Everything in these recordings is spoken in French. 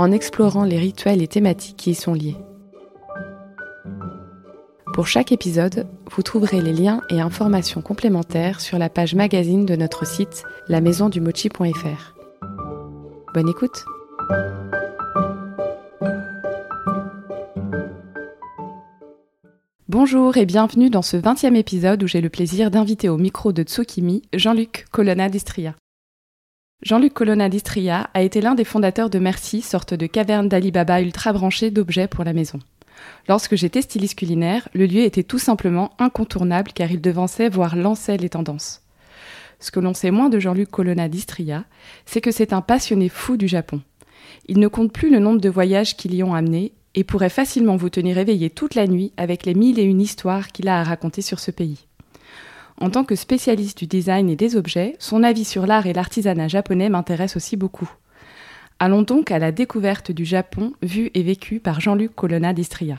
en explorant les rituels et thématiques qui y sont liés. Pour chaque épisode, vous trouverez les liens et informations complémentaires sur la page magazine de notre site lamaisondumochi.fr. Bonne écoute Bonjour et bienvenue dans ce 20e épisode où j'ai le plaisir d'inviter au micro de Tsukimi Jean-Luc Colonna d'Istria. Jean-Luc Colonna d'Istria a été l'un des fondateurs de Merci, sorte de caverne d'Alibaba ultra branchée d'objets pour la maison. Lorsque j'étais styliste culinaire, le lieu était tout simplement incontournable car il devançait, voire lançait les tendances. Ce que l'on sait moins de Jean-Luc Colonna d'Istria, c'est que c'est un passionné fou du Japon. Il ne compte plus le nombre de voyages qui l'y ont amené et pourrait facilement vous tenir éveillé toute la nuit avec les mille et une histoires qu'il a à raconter sur ce pays. En tant que spécialiste du design et des objets, son avis sur l'art et l'artisanat japonais m'intéresse aussi beaucoup. Allons donc à la découverte du Japon vu et vécu par Jean-Luc Colonna d'Istria.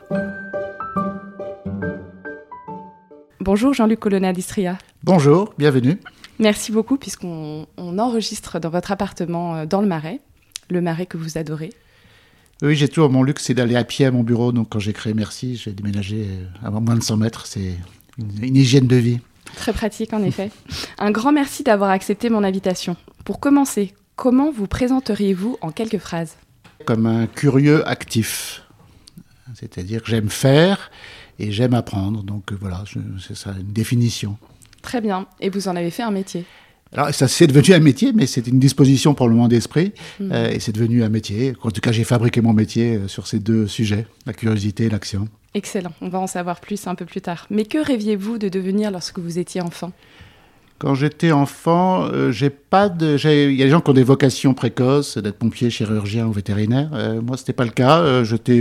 Bonjour Jean-Luc Colonna d'Istria. Bonjour, bienvenue. Merci beaucoup puisqu'on enregistre dans votre appartement euh, dans le Marais, le Marais que vous adorez. Oui, j'ai toujours mon luxe, c'est d'aller à pied à mon bureau. Donc quand j'ai créé Merci, j'ai déménagé euh, à moins de 100 mètres. C'est une hygiène de vie. Très pratique, en effet. Un grand merci d'avoir accepté mon invitation. Pour commencer, comment vous présenteriez-vous en quelques phrases? Comme un curieux actif. C'est-à-dire que j'aime faire et j'aime apprendre. Donc euh, voilà, c'est ça, une définition. Très bien. Et vous en avez fait un métier? Alors, ça c'est devenu un métier, mais c'est une disposition pour le moment d'esprit, hmm. euh, et c'est devenu un métier. En tout cas, j'ai fabriqué mon métier euh, sur ces deux sujets, la curiosité et l'action. Excellent, on va en savoir plus un peu plus tard. Mais que rêviez-vous de devenir lorsque vous étiez enfant? Quand j'étais enfant, euh, j'ai pas de. Il y a des gens qui ont des vocations précoces, d'être pompier, chirurgien ou vétérinaire. Euh, moi, c'était pas le cas. J'étais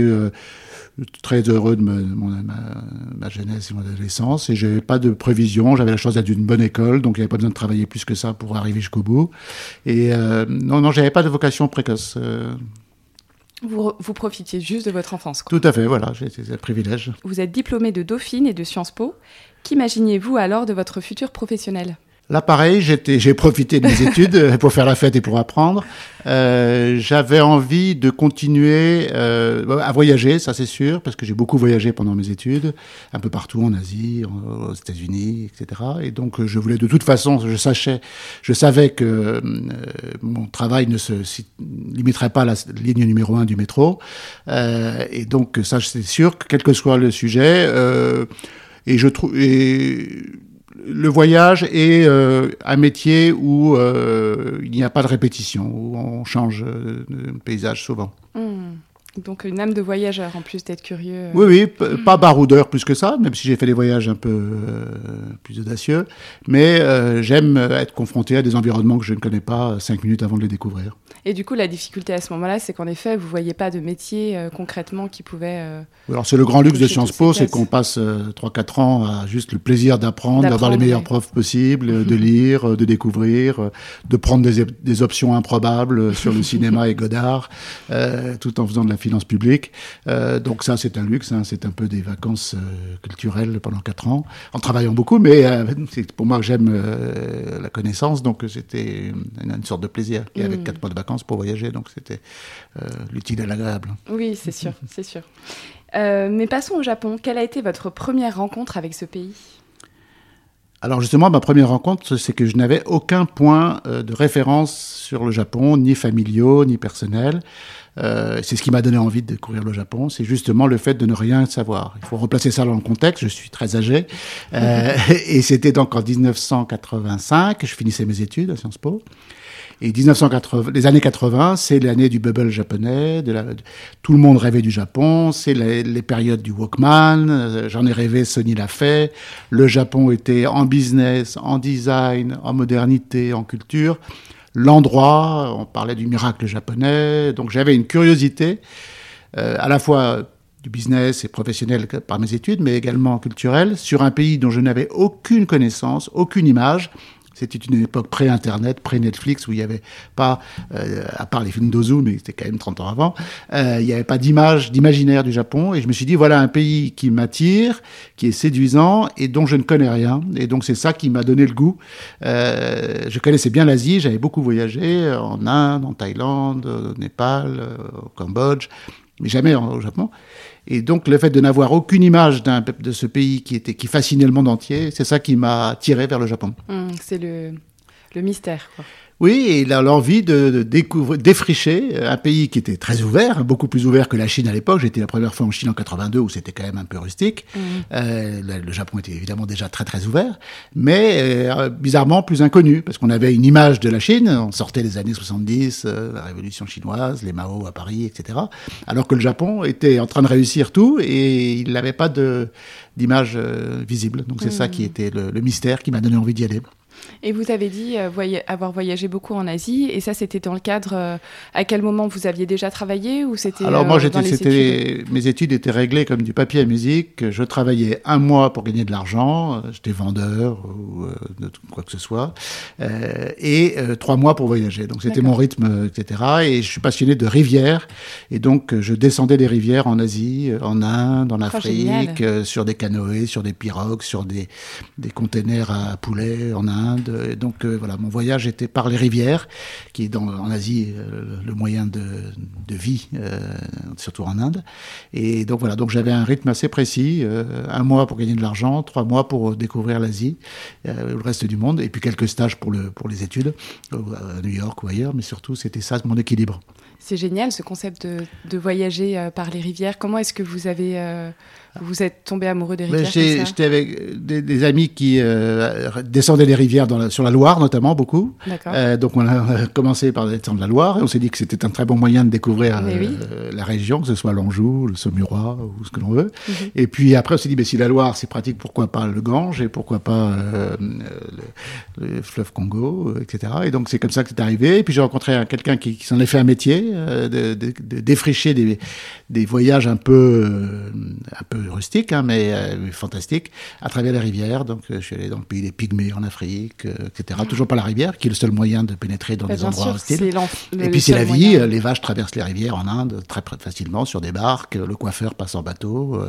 très heureux de ma, jeunesse et mon adolescence et j'avais pas de prévision. J'avais la chance d'être d'une bonne école, donc il n'y avait pas besoin de travailler plus que ça pour arriver jusqu'au bout. Et non, non, j'avais pas de vocation précoce. Vous, vous, profitiez juste de votre enfance. Tout à fait, voilà, j'ai un privilège. Vous êtes diplômé de Dauphine et de Sciences Po. Qu'imaginiez-vous alors de votre futur professionnel? Là, pareil, j'ai profité de mes études pour faire la fête et pour apprendre. Euh, J'avais envie de continuer euh, à voyager, ça c'est sûr, parce que j'ai beaucoup voyagé pendant mes études, un peu partout en Asie, aux États-Unis, etc. Et donc, je voulais de toute façon, je sachais, je savais que euh, mon travail ne se limiterait pas à la ligne numéro un du métro. Euh, et donc, ça, c'est sûr que quel que soit le sujet, euh, et je trouve le voyage est euh, un métier où euh, il n'y a pas de répétition, où on change de paysage souvent. Hmm. Donc une âme de voyageur en plus d'être curieux. Euh. Oui, oui, pas baroudeur plus que ça, même si j'ai fait des voyages un peu plus audacieux. Mais j'aime être confronté à des environnements que je ne connais pas cinq minutes avant de les découvrir. Et du coup, la difficulté à ce moment-là, c'est qu'en effet, vous ne voyez pas de métier euh, concrètement qui pouvait. Euh, alors, c'est le grand luxe de Sciences Po, c'est qu'on passe 3-4 euh, ans à juste le plaisir d'apprendre, d'avoir les meilleurs profs possibles, de lire, de découvrir, de prendre des, des options improbables sur le cinéma et Godard, tout en faisant de la finance publique. donc, ça, c'est un luxe, hein, c'est un peu des vacances culturelles pendant 4 ans, en travaillant beaucoup, mais c'est pour moi que j'aime la connaissance, donc c'était une, une, sorte de plaisir. Et avec 4 mm. mois de vacances, pour voyager, donc c'était euh, l'utile et l'agréable. Oui, c'est sûr, c'est sûr. Euh, mais passons au Japon. Quelle a été votre première rencontre avec ce pays? Alors justement, ma première rencontre, c'est que je n'avais aucun point euh, de référence sur le Japon, ni familiaux, ni personnel. c'est ce qui m'a donné envie de découvrir le Japon, c'est justement le fait de ne rien savoir. Il faut replacer ça dans le contexte, je suis très âgé, et c'était donc en 1985 que je finissais mes études à Sciences Po. Et 1980, les années 80, c'est l'année du bubble japonais. Tout le monde rêvait du Japon. C'est les, périodes du Walkman. Euh, j'en ai rêvé, Sony l'a fait. Le Japon était en business, en design, en modernité, en culture. L'endroit, on parlait du miracle japonais. Donc j'avais une curiosité à la fois du business et professionnel par mes études, mais également culturel, sur un pays dont je n'avais aucune connaissance, aucune image. C'était une époque pré-Internet, pré-Netflix, où il n'y avait pas, euh, à part les films d'Ozu, mais c'était quand même 30 ans avant, euh, il n'y avait pas d'image, d'imaginaire du Japon. Et je me suis dit, voilà un pays qui m'attire, qui est séduisant et dont je ne connais rien. Et donc c'est ça qui m'a donné le goût. Euh, je connaissais bien l'Asie, j'avais beaucoup voyagé en Inde, en Thaïlande, au Népal, au Cambodge, mais jamais au Japon. Et donc le fait de n'avoir aucune image de ce pays qui était qui fascinait le monde entier, c'est ça qui m'a tiré vers le Japon. Mmh, c'est le, le mystère. Quoi. Oui, et il a l'envie de, découvrir, défricher un pays qui était très ouvert, beaucoup plus ouvert que la Chine à l'époque. J'étais la première fois en Chine en 82 où c'était quand même un peu rustique. Mmh. Euh, le, Japon était évidemment déjà très très ouvert, mais euh, bizarrement plus inconnu parce qu'on avait une image de la Chine. On sortait des années 70, euh, la Révolution chinoise, les Mao à Paris, etc. Alors que le Japon était en train de réussir tout et il n'avait pas de d'image visible. Donc c'est ça mmh. qui était le, le mystère qui m'a donné envie d'y aller. Et vous avez dit euh, avoir voyagé beaucoup en Asie, et ça c'était dans le cadre. Euh, à quel moment vous aviez déjà travaillé ou c'était Alors moi, euh, mes études étaient réglées comme du papier à musique. Je travaillais un mois pour gagner de l'argent, j'étais vendeur ou quoi que ce soit, et trois mois pour voyager. Donc c'était mon rythme, etc. Et je suis passionné de rivières, et donc je descendais des rivières en Asie, en Inde, en oh, Afrique, sur des canoës, sur des pirogues, sur des des containers à poulet en Inde donc euh, voilà, mon voyage était par les rivières, qui est en Asie euh, le moyen de, vie, euh, surtout en Inde. Et donc voilà, donc j'avais un rythme assez précis, un mois pour gagner de l'argent, trois mois pour découvrir l'Asie, le reste du monde, et puis quelques stages pour les études, à New York ou ailleurs, mais surtout c'était ça mon équilibre. C'est génial ce concept de, voyager par les rivières. Comment est-ce que vous avez vous êtes tombé amoureux des rivières J'étais avec des, amis qui euh, descendaient les rivières dans sur la Loire, notamment, beaucoup. Euh, donc on a commencé par descendre la Loire et on s'est dit que c'était un très bon moyen de découvrir euh, la région, que ce soit l'Anjou, le Saumurois ou ce que l'on veut. Mhm. Et puis après, on s'est dit, mais si la Loire, c'est pratique, pourquoi pas le Gange et pourquoi pas le, fleuve Congo, etc. Et donc c'est comme ça que c'est arrivé. Et puis j'ai rencontré quelqu'un qui, s'en est fait un métier, de, de, défricher des, des voyages un peu, un peu rustique, hein, mais euh, fantastique, à travers les rivières. Donc, euh, je suis allé dans le pays des Pygmées en Afrique, euh, etc. Toujours pas la rivière, qui est le seul moyen de pénétrer dans bah, des endroits hostiles. Et puis, c'est la vie. Les vaches traversent les rivières en Inde très, facilement sur des barques. Le coiffeur passe en bateau.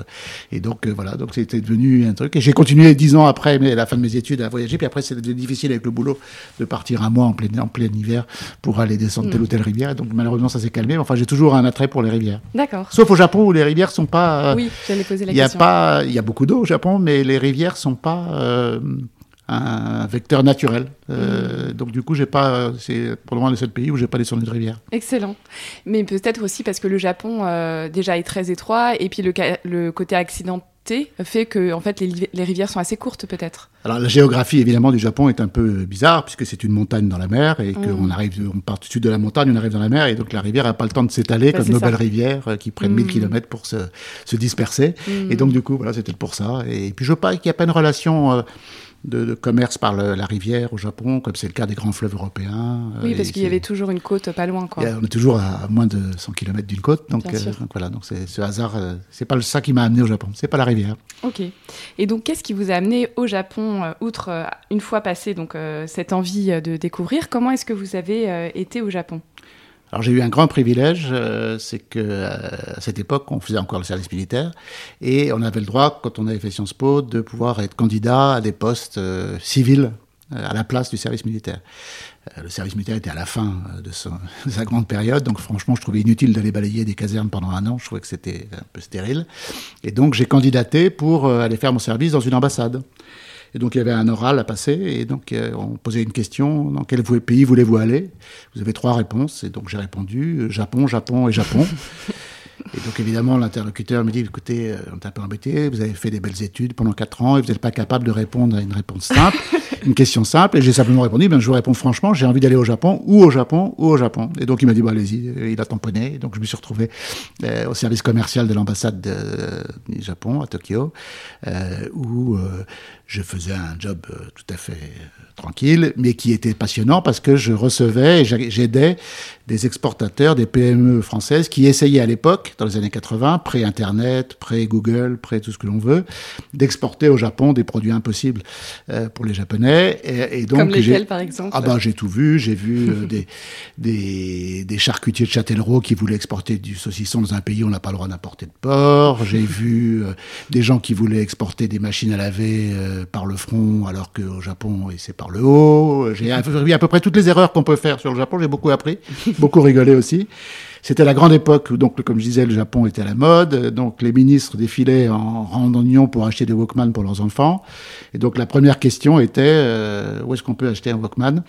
et donc, voilà. Donc, c'était devenu un truc. Et j'ai continué dix ans après mais, la fin de mes études à voyager. Puis après, c'était difficile avec le boulot de partir un mois en plein, en plein hiver pour aller descendre telle hmm. ou telle rivière. Donc, malheureusement, ça s'est calmé. Enfin, j'ai toujours un attrait pour les rivières. D'accord. Sauf au Japon où les rivières sont pas. oui, j'allais poser il y a pas, il y a beaucoup d'eau au Japon, mais les rivières sont pas euh, un vecteur naturel. Euh, mm. Donc du coup, j'ai pas, c'est pour le moment le seul pays où j'ai pas descendu de rivière. Excellent. Mais peut-être aussi parce que le Japon euh, déjà est très étroit et puis le, le côté accidenté fait que en fait les, rivières sont assez courtes peut-être. Alors la géographie évidemment du Japon est un peu bizarre puisque c'est une montagne dans la mer et qu'on mm. arrive on part du sud de la montagne on arrive dans la mer et donc la rivière n'a pas le temps de s'étaler comme nos belles rivières euh, qui prennent 1000 mm. km pour se, se disperser et donc du coup voilà c'était pour ça et puis je pas qu'il n'y a pas une relation de, commerce par la rivière au Japon, comme c'est le cas des grands fleuves européens. Oui, parce qu'il y avait toujours une côte pas loin. Quoi. on est toujours à, moins de 100 km d'une côte, donc, euh, voilà, donc c'est ce hasard, euh, c'est pas ça qui m'a amené au Japon, c'est pas la rivière. Ok. Et donc qu'est-ce qui vous a amené au Japon, euh, outre une fois passé donc cette envie de découvrir, comment est-ce que vous avez été au Japon? Alors j'ai eu un grand privilège, euh, c'est que euh, à cette époque, on faisait encore le service militaire et on avait le droit, quand on avait fait Sciences Po, de pouvoir être candidat à des postes euh, civils à la place du service militaire. le service militaire était à la fin de, de, sa grande période, donc franchement, je trouvais inutile d'aller balayer des casernes pendant un an. Je trouvais que c'était un peu stérile. Et donc j'ai candidaté pour aller faire mon service dans une ambassade. Et donc il y avait un oral à passer, et donc euh, on posait une question dans quel pays voulez-vous aller? Vous avez trois réponses, et donc j'ai répondu euh, Japon, Japon et Japon. Et donc évidemment, l'interlocuteur me dit, écoutez, euh, on est un peu embêté, vous avez fait des belles études pendant quatre ans et vous n'êtes pas capable de répondre à une réponse simple. une question simple, et j'ai simplement répondu, ben, je vous réponds franchement, j'ai envie d'aller au Japon, ou au Japon, ou au Japon. Et donc il m'a dit, bah, allez-y, il a tamponné. Donc je me suis retrouvé euh, au service commercial de l'ambassade du Japon à Tokyo, euh, où euh, je faisais un job euh, tout à fait tranquille, mais qui était passionnant parce que je recevais et j'aidais des exportateurs, des PME françaises qui essayaient à l'époque, dans les années 80, pré-Internet, pré-Google, pré tout ce que l'on veut, d'exporter au Japon des produits impossibles euh, pour les Japonais. Et, donc, Comme lesquels, par exemple? Ah ben, j'ai tout vu. J'ai vu euh, des, des, des, charcutiers de Châtellerault qui voulaient exporter du saucisson dans un pays où on n'a pas le droit d'importer de porc. J'ai vu euh, des gens qui voulaient exporter des machines à laver par le front, alors qu'au Japon, c'est par le haut. J'ai vu à peu près toutes les erreurs qu'on peut faire sur le Japon. J'ai beaucoup appris beaucoup rigolé aussi. C'était la grande époque où, donc, comme je disais, le Japon était à la mode. Donc, les ministres défilaient en randonnion pour acheter des Walkman pour leurs enfants. Et donc, la première question était euh, où est-ce qu'on peut acheter un Walkman?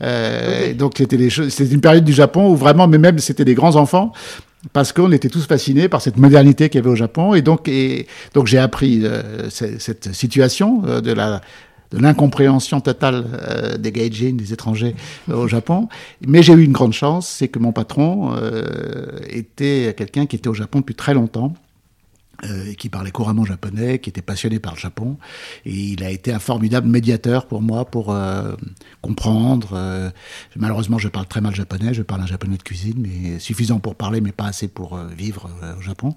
Euh, Donc, c'était les C'était une période du Japon où vraiment, mais même, c'était des grands enfants parce qu'on était tous fascinés par cette modernité qu'il y avait au Japon. Et donc, j'ai appris euh, cette situation de la de l'incompréhension totale euh, des gaijin, des étrangers euh, au Japon. Mais j'ai eu une grande chance, c'est que mon patron euh, était quelqu'un qui était au Japon depuis très longtemps euh, qui parlait couramment japonais, qui était passionné par le Japon. Et il a été un formidable médiateur pour moi pour euh, comprendre. Euh, malheureusement, je parle très mal japonais, je parle un japonais de cuisine, mais suffisant pour parler, mais pas assez pour euh, vivre euh, au Japon.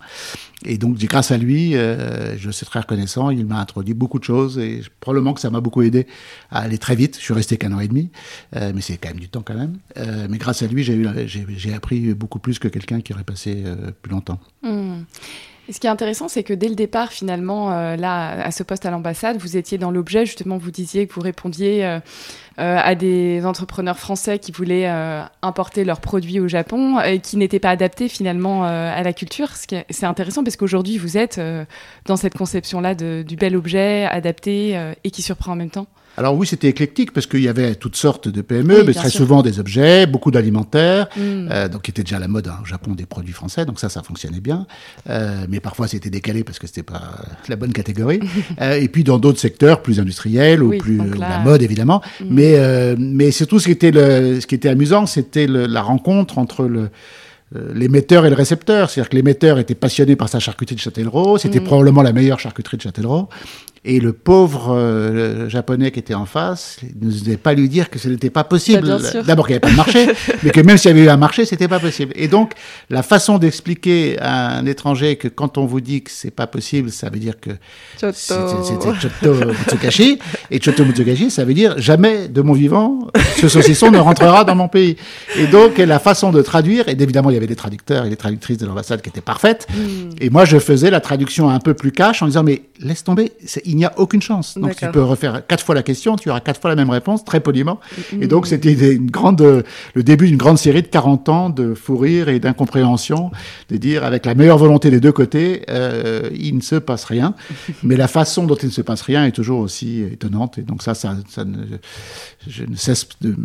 Et donc, grâce à lui, je suis très reconnaissant. Il m'a introduit beaucoup de choses et probablement que ça m'a beaucoup aidé à aller très vite. Je suis resté qu'un an et demi, mais c'est quand même du temps quand même. mais grâce à lui, j'ai appris beaucoup plus que quelqu'un qui aurait passé plus longtemps. Mmh ce qui est intéressant, c'est que dès le départ, finalement, euh, là, à ce poste à l'ambassade, vous étiez dans l'objet. Justement, vous disiez que vous répondiez euh, euh, à des entrepreneurs français qui voulaient importer leurs produits au Japon et qui n'étaient pas adaptés finalement à la culture. C'est intéressant parce qu'aujourd'hui, vous êtes dans cette conception-là du bel objet adapté et qui surprend en même temps. Alors oui, c'était éclectique parce qu'il y avait toutes sortes de PME, mais très souvent des objets, beaucoup d'alimentaires, mm. euh, donc qui était déjà à la mode hein, au Japon des produits français, donc ça, ça fonctionnait bien. Euh, mais parfois c'était décalé parce que c'était pas la bonne catégorie. euh, et puis dans d'autres secteurs plus industriels ou plus la mode évidemment. Mm. Mais euh, mais surtout ce qui était le, ce qui était amusant, c'était la rencontre entre le euh, l'émetteur et le récepteur. C'est-à-dire que l'émetteur était passionné par sa charcuterie de Châtellerault, c'était mm. probablement la meilleure charcuterie de Châtellerault, et le pauvre euh, japonais qui était en face ne devait pas lui dire que ce n'était pas possible. Bah, D'abord qu'il n'y avait pas de marché, mais que même s'il y avait eu un marché, c'était pas possible. Et donc, la façon d'expliquer à un étranger que quand on vous dit que c'est pas possible, ça veut dire que c'était Choto Mutsukashi. Et Choto Mutsukashi, ça veut dire jamais de mon vivant, ce saucisson ne rentrera dans mon pays. Et donc, la façon de traduire, et évidemment, il y avait des traducteurs et des traductrices de l'ambassade qui étaient parfaites. Mm. Et moi, je faisais la traduction un peu plus cash en disant, mais laisse tomber, il n'y a aucune chance. Donc tu peux refaire quatre fois la question, tu auras quatre fois la même réponse, très poliment. Et donc c'était une grande, le début d'une grande série de 40 ans de fou rire et d'incompréhension, de dire avec la meilleure volonté des deux côtés, euh, il ne se passe rien. Mais la façon dont il ne se passe rien est toujours aussi étonnante. Et donc ça, ça, ça ne, je ne cesse de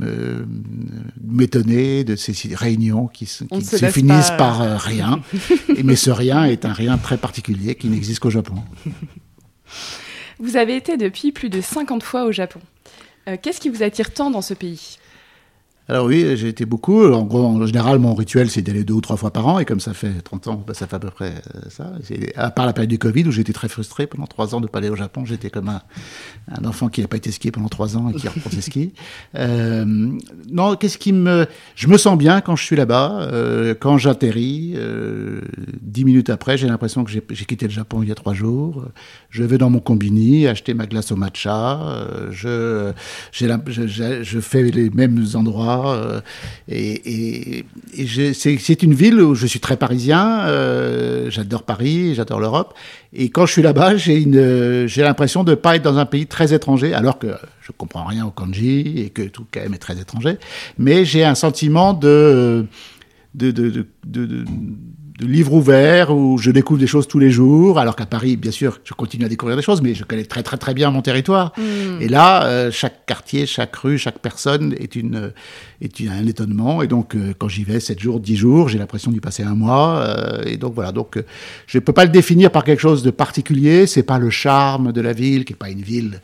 m'étonner de ces réunions qui, qui se, finissent par euh, rien. mais ce rien est un rien très particulier qui n'existe qu'au Japon. Vous avez été depuis plus de 50 fois au Japon. Euh, qu'est-ce qui vous attire tant dans ce pays? Alors oui, j'ai été beaucoup. En gros, en général, mon rituel, c'est d'aller deux ou trois fois par an. Et comme ça fait 30 ans, bah, ça fait à peu près euh, ça. À part la période du Covid, où j'étais très frustré pendant trois ans de ne pas aller au Japon. J'étais comme un, un enfant qui n'a pas été skié pendant trois ans et qui reprend ses skis. Euh, non, qu'est-ce qui me... Je me sens bien quand je suis là-bas. Euh, quand j'atterris, euh, dix minutes après, j'ai l'impression que j'ai quitté le Japon il y a trois jours. Je vais dans mon combini, acheter ma glace au matcha. Euh, je, je, je fais les mêmes endroits euh, et, c'est une ville où je suis très parisien. Euh, j'adore Paris, j'adore l'Europe. Et quand je suis là-bas, j'ai l'impression de ne pas être dans un pays très étranger, alors que je comprends rien au kanji et que tout quand même est très étranger. Mais j'ai un sentiment de, de livres ouverts où je découvre des choses tous les jours, alors qu'à Paris, bien sûr, je continue à découvrir des choses, mais je connais très très très bien mon territoire. Hmm. Et là, euh, chaque quartier, chaque rue, chaque personne est une est une, un étonnement. Et donc, euh, quand j'y vais 7 jours, 10 jours, j'ai l'impression d'y passer un mois. Euh, et donc voilà. Donc, je ne peux pas le définir par quelque chose de particulier. C'est pas le charme de la ville, qui est pas une ville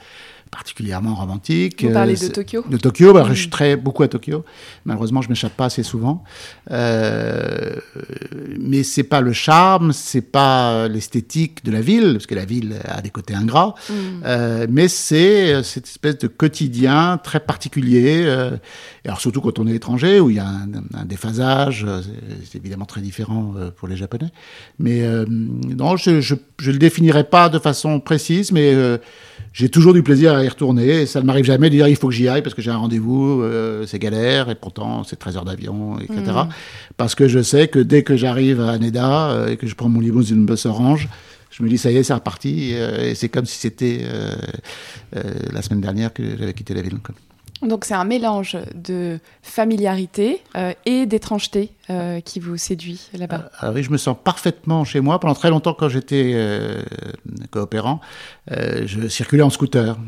particulièrement romantique. Vous parlez de Tokyo De Tokyo, bah, je suis très beaucoup à Tokyo. Malheureusement, je m'échappe pas assez souvent. Euh, mais c'est pas le charme, c'est pas l'esthétique de la ville, parce que la ville a des côtés ingrats. Mm. Euh, mais c'est cette espèce de quotidien très particulier. Euh, alors surtout quand on est étranger, où il y a un, un déphasage, c'est évidemment très différent pour les Japonais. Mais non, je, je, je le définirais pas de façon précise, mais j'ai toujours du plaisir à y retourner. Et ça ne m'arrive jamais de dire il faut que j'y aille parce que j'ai un rendez-vous, euh, c'est galère, et pourtant c'est 13 heures d'avion, etc. Mm. Parce que je sais que dès que j'arrive à Neda euh, et que je prends mon limousine une bus orange, je me dis ça y est, c'est reparti. Euh, et c'est comme si c'était la semaine dernière que j'avais quitté la ville. Donc c'est un mélange de familiarité et d'étrangeté euh, qui vous séduit là-bas ah, ah oui, je me sens parfaitement chez moi. Pendant très longtemps, quand j'étais euh, coopérant, euh, je circulais en scooter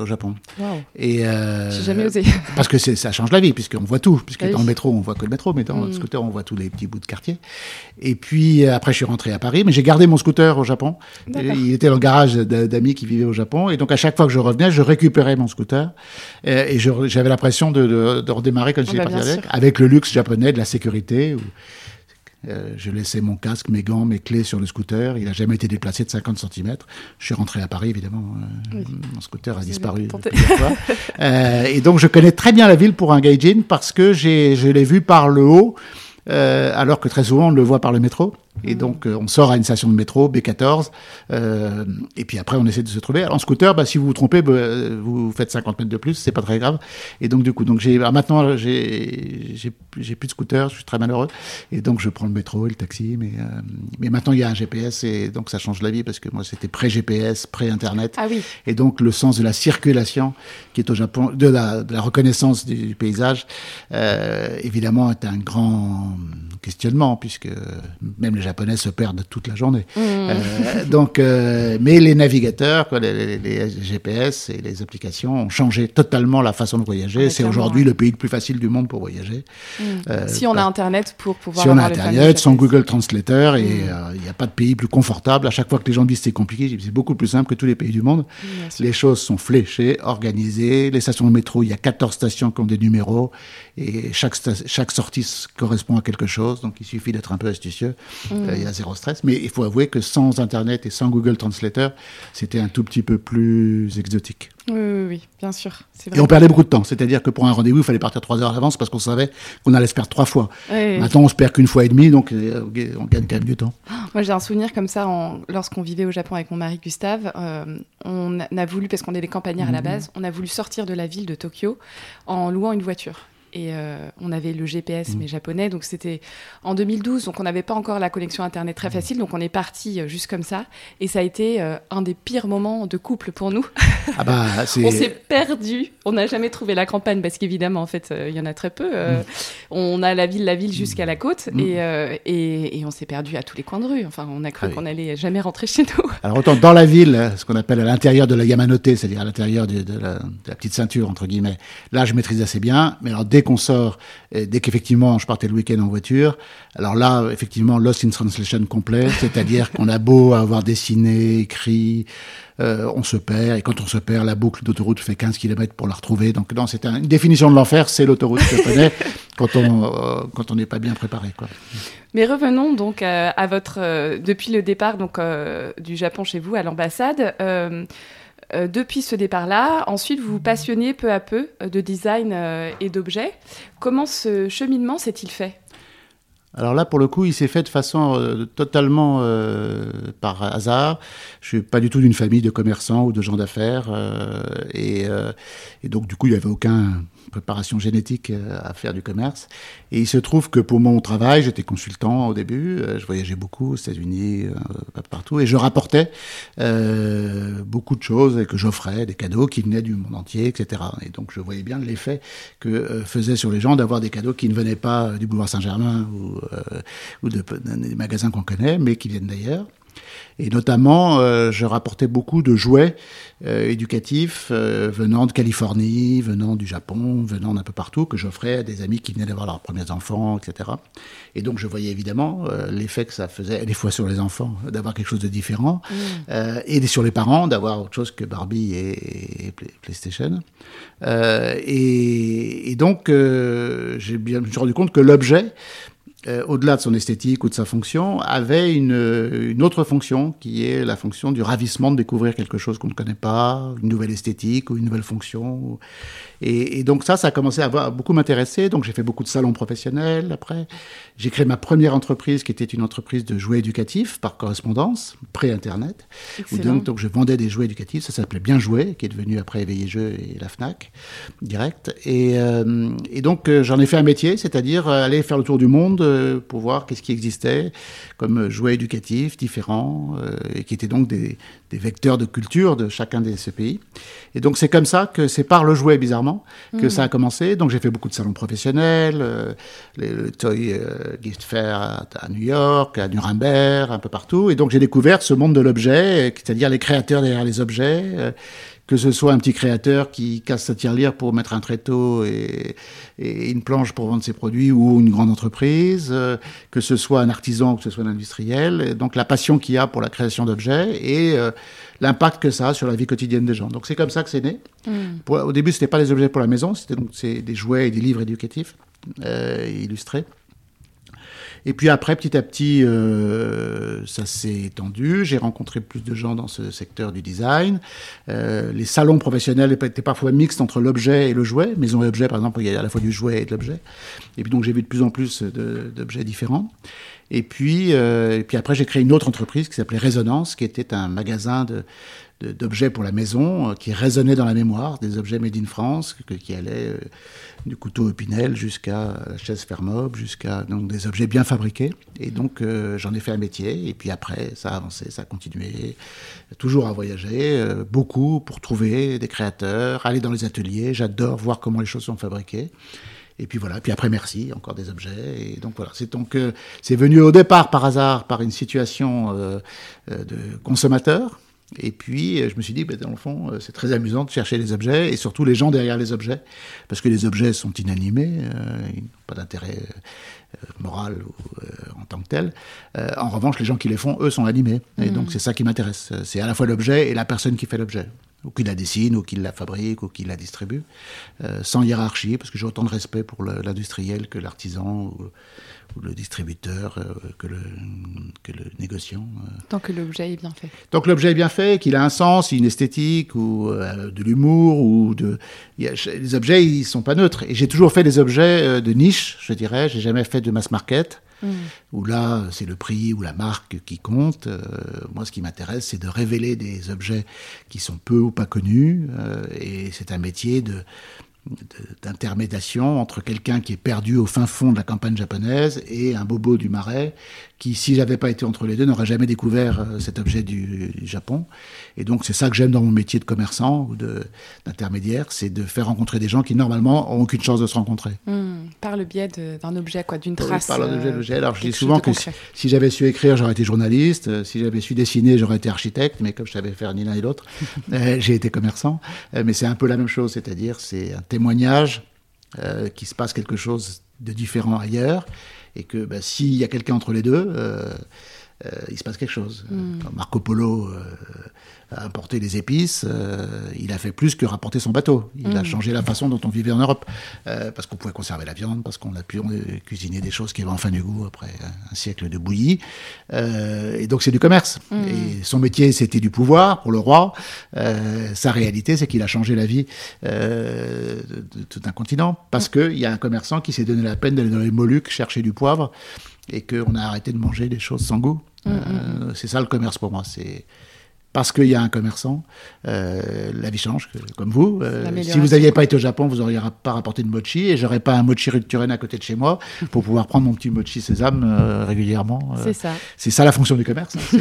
au Japon. Wow. Et j'ai jamais osé. parce que ça change la vie, puisqu'on voit tout. Puisque dans le métro, on voit que le métro, mais dans le mm. scooter, on voit tous les petits bouts de quartier. Et puis après, je suis rentré à Paris, mais j'ai gardé mon scooter au Japon. il était dans le garage d'amis qui vivaient au Japon, et donc à chaque fois que je revenais, je récupérais mon scooter, et, j'avais l'impression de, de, redémarrer comme si j'étais oh, bah, parti avec, avec le luxe japonais de la sécurité où euh, je laissais mon casque, mes gants, mes clés sur le scooter. Il n'a jamais été déplacé de 50 cm. Je suis rentré à Paris, évidemment. Euh, mon scooter a disparu. Euh, et donc, je connais très bien la ville pour un gaijin parce que je l'ai vu par le haut, alors que très souvent, on le voit par le métro. Et donc, euh, on sort à une station de métro, B14, euh, et puis après, on essaie de se trouver. En scooter, bah, si vous vous trompez, bah, vous faites 50 mètres de plus, c'est pas très grave. Et donc, du coup, donc j'ai, maintenant, j'ai, j'ai, plus de scooter, je suis très malheureux. Et donc, je prends le métro et le taxi. Mais, euh, mais maintenant, il y a un GPS, et donc ça change la vie, parce que moi, c'était pré-GPS, pré-Internet. Ah oui. Et donc, le sens de la circulation, qui est au Japon, de la, de la reconnaissance du, paysage, évidemment, est un grand questionnement, puisque même les Japonais se perdent toute la journée. Mmh. Euh, donc, euh, mais les navigateurs, quoi, les, les, GPS et les applications ont changé totalement la façon de voyager. C'est aujourd'hui le pays le plus facile du monde pour voyager. Mmh. Euh, si on a Internet pour pouvoir. Si on a Internet, sans Google Translator, et mmh. il n'y a pas de pays plus confortable. À chaque fois que les gens disent c'est compliqué, c'est beaucoup plus simple que tous les pays du monde. les choses sont fléchées, organisées. Les stations de métro, il y a 14 stations qui ont des numéros et chaque, chaque sortie correspond à quelque chose. Donc il suffit d'être un peu astucieux. Euh, il y a zéro stress. Mais il faut avouer que sans Internet et sans Google Translator, c'était un tout petit peu plus exotique. Oui, oui, bien sûr. Vrai. Et on perdait beaucoup de temps. C'est-à-dire que pour un rendez-vous, il fallait partir trois heures à l'avance parce qu'on savait qu'on allait se perdre trois fois. Maintenant, on se perd qu'une fois et demie, donc euh, on gagne quand même du temps. Moi, j'ai un souvenir comme ça lorsqu'on vivait au Japon avec mon mari Gustave. Euh, on a voulu, parce qu'on est des campagnards à la mmh. base, on a voulu sortir de la ville de Tokyo en louant une voiture. Et euh, on avait le GPS, mmh. mais japonais. Donc c'était en 2012, donc on n'avait pas encore la connexion Internet très mmh. facile. Donc on est parti euh, juste comme ça. Et ça a été euh, un des pires moments de couple pour nous. Ah bah, on s'est perdu. On n'a jamais trouvé la campagne parce qu'évidemment, en fait, il y en a très peu. Mmh. On a la ville, la ville jusqu'à la côte. Et, et, on s'est perdu à tous les coins de rue. Enfin, on a cru ah qu'on allait jamais rentrer chez nous. Alors autant dans la ville, ce qu'on appelle à l'intérieur de la Yamanote, c'est-à-dire à, l'intérieur de, la, petite ceinture, entre guillemets, là je maîtrise assez bien. Mais alors dès qu'on sort, dès qu'effectivement je partais le week-end en voiture, alors là, effectivement, Lost in Translation complet, c'est-à-dire qu'on a beau avoir dessiné, écrit, euh, on se perd, et quand on se perd, la boucle d'autoroute fait 15 km pour la retrouver. Donc non, c'est une définition de l'enfer, c'est l'autoroute japonaise quand on euh, quand on n'est pas bien préparé. Mais revenons donc à, à votre euh, depuis le départ donc du Japon chez vous à l'ambassade. Euh, depuis ce départ-là, ensuite, vous vous passionnez peu à peu euh, de design euh, et d'objets. Comment ce cheminement s'est-il fait? Alors là, pour le coup, il s'est fait de façon totalement par hasard. Je suis pas du tout d'une famille de commerçants ou de gens d'affaires, et, et, donc du coup, il n'y avait aucun préparation génétique euh, à faire du commerce. Et il se trouve que pour mon travail, j'étais consultant au début, euh, je voyageais beaucoup aux États-Unis, euh, partout, et je rapportais beaucoup de choses et que j'offrais, des cadeaux qui venaient du monde entier, etc. Et donc je voyais bien l'effet que faisait sur les gens d'avoir des cadeaux qui ne venaient pas du boulevard Saint-Germain ou, ou de, des magasins qu'on connaît, mais qui viennent d'ailleurs. Et notamment, euh, je rapportais beaucoup de jouets euh, éducatifs euh, venant de Californie, venant du Japon, venant d'un peu partout, que j'offrais à des amis qui venaient d'avoir leurs premiers enfants, etc. Et donc, je voyais évidemment l'effet que ça faisait, des fois sur les enfants, d'avoir quelque chose de différent, mmh. et sur les parents, d'avoir autre chose que Barbie et, PlayStation. Et, et, donc, j'ai bien, je me suis rendu compte que l'objet euh, au-delà de son esthétique ou de sa fonction, avait une, une, autre fonction qui est la fonction du ravissement de découvrir quelque chose qu'on ne connaît pas, une nouvelle esthétique ou une nouvelle fonction. Et, donc ça, ça a commencé à, beaucoup m'intéresser. Donc j'ai fait beaucoup de salons professionnels après. J'ai créé ma première entreprise qui était une entreprise de jouets éducatifs par correspondance, pré-internet. Donc, donc je vendais des jouets éducatifs. Ça s'appelait Bien Jouer, qui est devenu après Éveillé Jeux et la FNAC, direct. Et, euh, et donc euh, j'en ai fait un métier, c'est-à-dire aller faire le tour du monde pour voir qu'est-ce qui existait comme jouets éducatifs différents et qui étaient donc des, des vecteurs de culture de chacun de ces pays. Et donc c'est comme ça que c'est par le jouet, bizarrement, que mm. ça a commencé. Donc j'ai fait beaucoup de salons professionnels, euh, le Toy euh, Gift Fair à, New York, à Nuremberg, un peu partout. Et donc j'ai découvert ce monde de l'objet, c'est-à-dire les créateurs derrière les objets. Euh, que ce soit un petit créateur qui casse sa tirelire pour mettre un tréteau et, et, une planche pour vendre ses produits ou une grande entreprise, que ce soit un artisan ou que ce soit un industriel. Donc la passion qu'il y a pour la création d'objets et l'impact que ça a sur la vie quotidienne des gens. Donc c'est comme ça que c'est né. Mm. au début, c'était pas des objets pour la maison, c'était donc des jouets et des livres éducatifs euh, illustrés. Et puis après, petit à petit, euh, ça s'est étendu. J'ai rencontré plus de gens dans ce secteur du design. Euh, les salons professionnels étaient parfois mixtes entre l'objet et le jouet. Maison et objet, par exemple, il y a à la fois du jouet et de l'objet. Et puis donc j'ai vu de plus en plus d'objets différents. Et puis, euh, et puis après, j'ai créé une autre entreprise qui s'appelait Résonance, qui était un magasin de, d'objets pour la maison, euh, qui résonnaient dans la mémoire, des objets made in France, qui allaient euh, du couteau Opinel jusqu'à la chaise Fermob, jusqu'à donc des objets bien fabriqués. Et donc j'en ai fait un métier. Et puis après, ça a avancé, ça a continué, toujours à voyager, beaucoup pour trouver des créateurs, aller dans les ateliers. J'adore voir comment les choses sont fabriquées. Et puis voilà, puis après merci, encore des objets. Et donc voilà, c'est donc euh, c'est venu au départ par hasard, par une situation euh, euh, de consommateur. Et puis je me suis dit, ben, dans le fond, c'est très amusant de chercher les objets et surtout les gens derrière les objets, parce que les objets sont inanimés, ils n'ont pas d'intérêt moral ou, en tant que tel. en revanche, les gens qui les font, eux, sont animés. Et mmh. donc c'est ça qui m'intéresse. C'est à la fois l'objet et la personne qui fait l'objet ou qui la dessine, ou qui la fabrique, ou qui la distribue, euh, sans hiérarchie, parce que j'ai autant de respect pour l'industriel que l'artisan ou, le distributeur, euh, que, le, que, le, négociant. Euh. Tant que l'objet est bien fait. Tant que l'objet est bien fait, qu'il a un sens, une esthétique, ou de l'humour, ou de... les objets, ils sont pas neutres. Et j'ai toujours fait des objets de niche, je dirais, j'ai jamais fait de mass market. Mm. où là, c'est le prix ou la marque qui compte. Euh, moi, ce qui m'intéresse, c'est de révéler des objets qui sont peu ou pas connus. Euh, et c'est un métier de, d'intermédiation entre quelqu'un qui est perdu au fin fond de la campagne japonaise et un bobo du marais qui, si j'avais pas été entre les deux, n'aurait jamais découvert euh, cet objet du, Japon. Et donc, c'est ça que j'aime dans mon métier de commerçant ou d'intermédiaire, c'est de faire rencontrer des gens qui, normalement, ont aucune chance de se rencontrer. Hmm, par le biais d'un objet, quoi, d'une trace. par l'objet, Alors, je dis souvent que si, j'avais su écrire, j'aurais été journaliste. Euh, si j'avais su dessiner, j'aurais été architecte. Mais comme je savais faire ni l'un ni l'autre, euh, j'ai été commerçant. mais c'est un peu la même chose, c'est-à-dire, c'est un témoignage qui se passe quelque chose de différent ailleurs et que bah, s'il y a quelqu'un entre les deux, euh, euh, il se passe quelque chose. Hmm. Marco Polo euh, a importé des épices, il a fait plus que rapporter son bateau. Il a hmm. changé la façon dont on vivait en Europe, parce qu'on pouvait conserver la viande, parce qu'on a pu cuisiner des choses qui avaient enfin du goût après un siècle de bouillie. et donc c'est du commerce. Hmm. Et son métier, c'était du pouvoir pour le roi. sa réalité, c'est qu'il a changé la vie de, tout un continent, parce qu'il y a un commerçant qui s'est donné la peine d'aller dans les Moluques chercher du poivre et qu'on a arrêté de manger des choses sans goût. Mm, mm. Euh, c'est ça le commerce pour moi. C'est parce qu'il y a un commerçant, euh, la vie change, comme vous. Euh, si vous n'aviez pas été au Japon, vous n'auriez pas rapporté de mochi et j'aurais pas un mochi Turenne à côté de chez moi pour pouvoir prendre mon petit mochi sésame euh, régulièrement. euh. C'est ça. c'est ça la fonction du commerce. hein,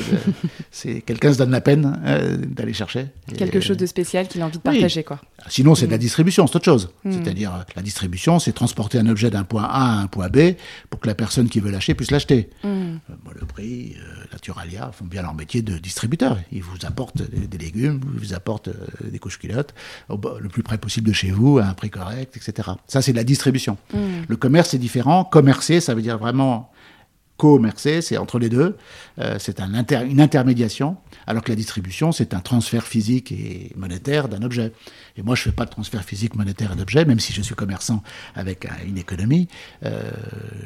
c'est quelqu'un se donne la peine euh, d'aller chercher. Et, Quelque chose de spécial qu'il a envie de oui. partager, quoi. Sinon, c'est de la distribution, c'est autre chose. Mm. C'est-à-dire, la distribution, c'est transporter un objet d'un point A à un point B pour que la personne qui veut l'acheter puisse l'acheter. Mm. Le prix, Naturalia font bien leur métier de distributeur. Ils vous apportent des, des légumes, vous apportent euh, des couches culottes le plus près possible de chez vous, à un prix correct, etc. Ça, c'est de la distribution. Mm. Le commerce, c'est différent. Commercer, ça veut dire vraiment commercer, c'est entre les deux. Euh, c'est un inter- une intermédiation, alors que la distribution, c'est un transfert physique et monétaire d'un objet. Et moi, je fais pas de transfert physique monétaire d'objet, même si je suis commerçant avec un- une économie. euh,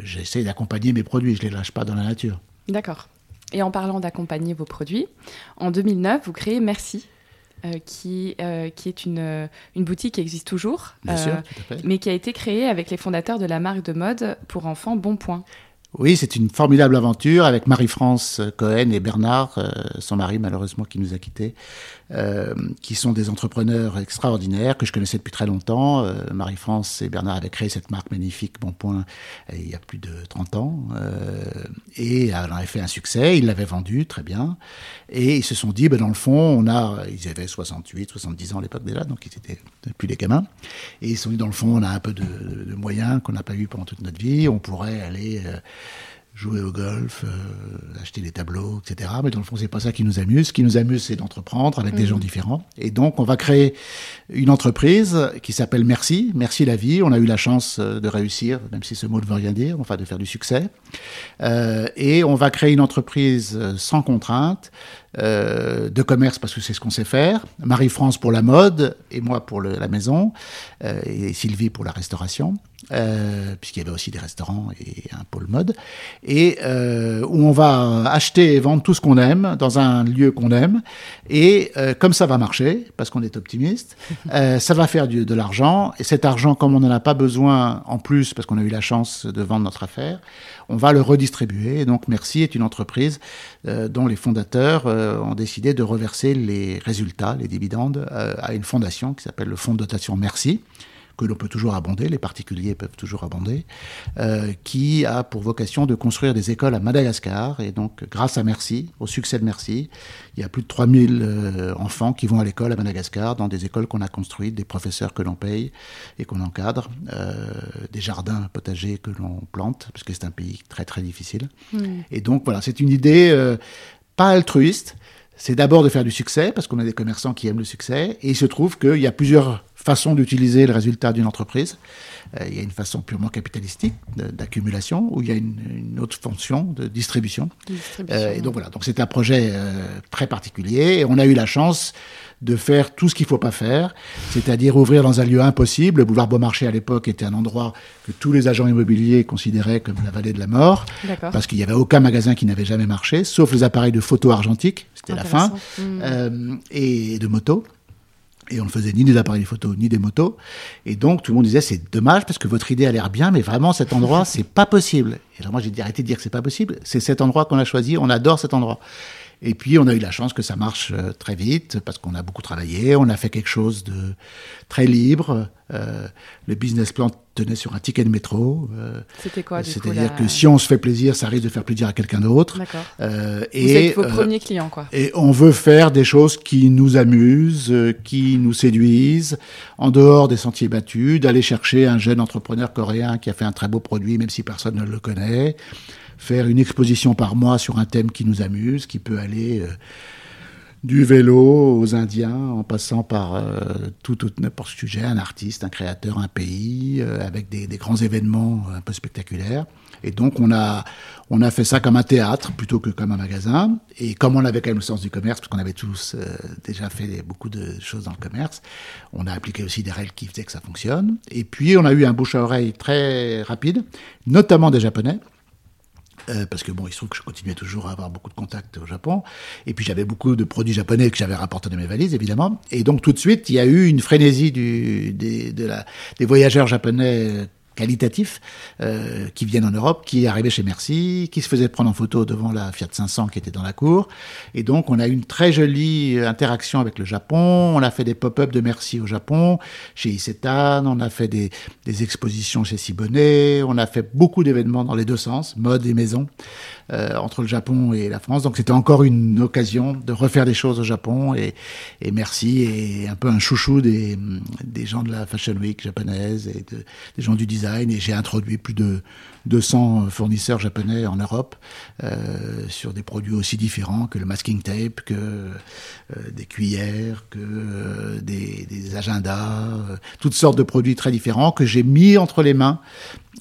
J'essaie d'accompagner mes produits, je les lâche pas dans la nature. D'accord. Et en parlant d'accompagner vos produits, en 2009, vous créez Merci, euh, qui, euh, qui est une, euh, une boutique qui existe toujours, Bien sûr, mais qui a été créée avec les fondateurs de la marque de mode pour enfants Bon Point. Oui, c'est une formidable aventure avec Marie-France Cohen et Bernard, euh, son mari malheureusement qui nous a quittés, euh, qui sont des entrepreneurs extraordinaires que je connaissais depuis très longtemps. Euh, Marie-France et Bernard avaient créé cette marque magnifique, Bon Point, euh, il y a plus de 30 ans. euh, et elle en avait fait un succès, ils l'avaient vendu très bien. Et ils se sont dit, ben, dans le fond, on a, ils avaient 68, 70 ans à l'époque déjà, donc ils étaient plus des gamins. Et ils se sont dit, dans le fond, on a un peu de, de moyens qu'on n'a pas eu pendant toute notre vie, on pourrait aller... jouer au golf, euh, acheter des tableaux, etc. Mais dans le fond, c'est pas ça qui nous amuse. Ce qui nous amuse, c'est d'entreprendre avec des gens différents. Et donc, on va créer une entreprise qui s'appelle Merci, Merci la vie. On a eu la chance euh, de réussir, même si ce mot ne veut rien dire, enfin de faire du succès. Euh, et on va créer une entreprise sans contrainte, euh, de commerce parce que c'est ce qu'on sait faire. Marie-France pour la mode et moi pour la maison euh, et Sylvie pour la restauration. Euh, puisqu'il y avait aussi des restaurants et un pôle mode, et euh, où on va acheter et vendre tout ce qu'on aime dans un lieu qu'on aime, et euh, comme ça va marcher, parce qu'on est optimiste, euh, ça va faire du, de l'argent, et cet argent, comme on n'en a pas besoin en plus, parce qu'on a eu la chance de vendre notre affaire, on va le redistribuer. Et donc Merci est une entreprise euh, dont les fondateurs euh, ont décidé de reverser les résultats, les dividendes, euh, à une fondation qui s'appelle le Fonds de dotation Merci que l'on peut toujours abonder, les particuliers peuvent toujours abonder, euh, qui a pour vocation de construire des écoles à Madagascar. Et donc, grâce à Merci, au succès de Merci, il y a plus de 3000 euh, enfants qui vont à l'école à Madagascar, dans des écoles qu'on a construites, des professeurs que l'on paye et qu'on encadre, euh, des jardins potagers que l'on plante, parce que c'est un pays très très difficile. Et donc, voilà, c'est une idée euh, pas altruiste, c'est d'abord de faire du succès, parce qu'on a des commerçants qui aiment le succès, et il se trouve qu'il y a plusieurs façons d'utiliser le résultat d'une entreprise. Euh, il y a une façon purement capitalistique d'accumulation, où il y a une, une autre fonction de distribution. Distribution. Euh, et donc voilà, donc c'est un projet euh, très particulier, et on a eu la chance de faire tout ce qu'il faut pas faire, c'est-à-dire ouvrir dans un lieu impossible. Le boulevard Beaumarchais à l'époque était un endroit que tous les agents immobiliers considéraient comme la vallée de la mort, parce qu'il n'y avait aucun magasin qui n'avait jamais marché, sauf les appareils de photo argentique, c'était la fin. Mm. euh, et de moto. Et on ne faisait ni des appareils photo ni des motos. Et donc tout le monde disait c'est dommage parce que votre idée a l'air bien, mais vraiment cet endroit c'est pas possible. Et alors moi j'ai dit arrêtez de dire que c'est pas possible. C'est cet endroit qu'on a choisi. On adore cet endroit. Et puis on a eu la chance que ça marche euh, très vite parce qu'on a beaucoup travaillé. On a fait quelque chose de très libre. Euh, le business plan tenait sur un ticket de métro. Euh, C'était quoi, C'est-à-dire la- que si on se fait plaisir, ça risque de faire plaisir à quelqu'un d'autre. D'accord. Euh, Vous et êtes vos euh, premiers clients, quoi. et on veut faire des choses qui nous amusent, euh, qui nous séduisent, en dehors des sentiers battus, d'aller chercher un jeune entrepreneur coréen qui a fait un très beau produit, même si personne ne le connaît, faire une exposition par mois sur un thème qui nous amuse, qui peut aller euh, du vélo aux Indiens, en passant par euh, tout, tout n'importe sujet, un artiste, un créateur, un pays, euh, avec des, des grands événements un peu spectaculaires. Et donc on a on a fait ça comme un théâtre plutôt que comme un magasin. Et comme on avait quand même le sens du commerce, parce qu'on avait tous euh, déjà fait beaucoup de choses dans le commerce, on a appliqué aussi des règles qui faisaient que ça fonctionne. Et puis on a eu un bouche à oreille très rapide, notamment des Japonais. Euh, parce que bon, il se trouve que je continuais toujours à avoir beaucoup de contacts au Japon. Et puis j'avais beaucoup de produits japonais que j'avais rapportés dans mes valises, évidemment. Et donc tout de suite, il y a eu une frénésie du, des, de la, des voyageurs japonais qualitatifs euh, qui viennent en Europe, qui arrivaient chez Merci, qui se faisaient prendre en photo devant la Fiat 500 qui était dans la cour. Et donc, on a eu une très jolie interaction avec le Japon. On a fait des pop-up de Merci au Japon, chez Isetan. On a fait des, des expositions chez Siboney. On a fait beaucoup d'événements dans les deux sens, mode et maison. Euh, entre le Japon et la France. Donc c'était encore une occasion de refaire des choses au Japon et, et merci et un peu un chouchou des, des gens de la Fashion Week japonaise et de, des gens du design et j'ai introduit plus de 200 fournisseurs japonais en Europe euh, sur des produits aussi différents que le masking tape, que euh, des cuillères, que euh, des, des, agendas, euh, toutes sortes de produits très différents que j'ai mis entre les mains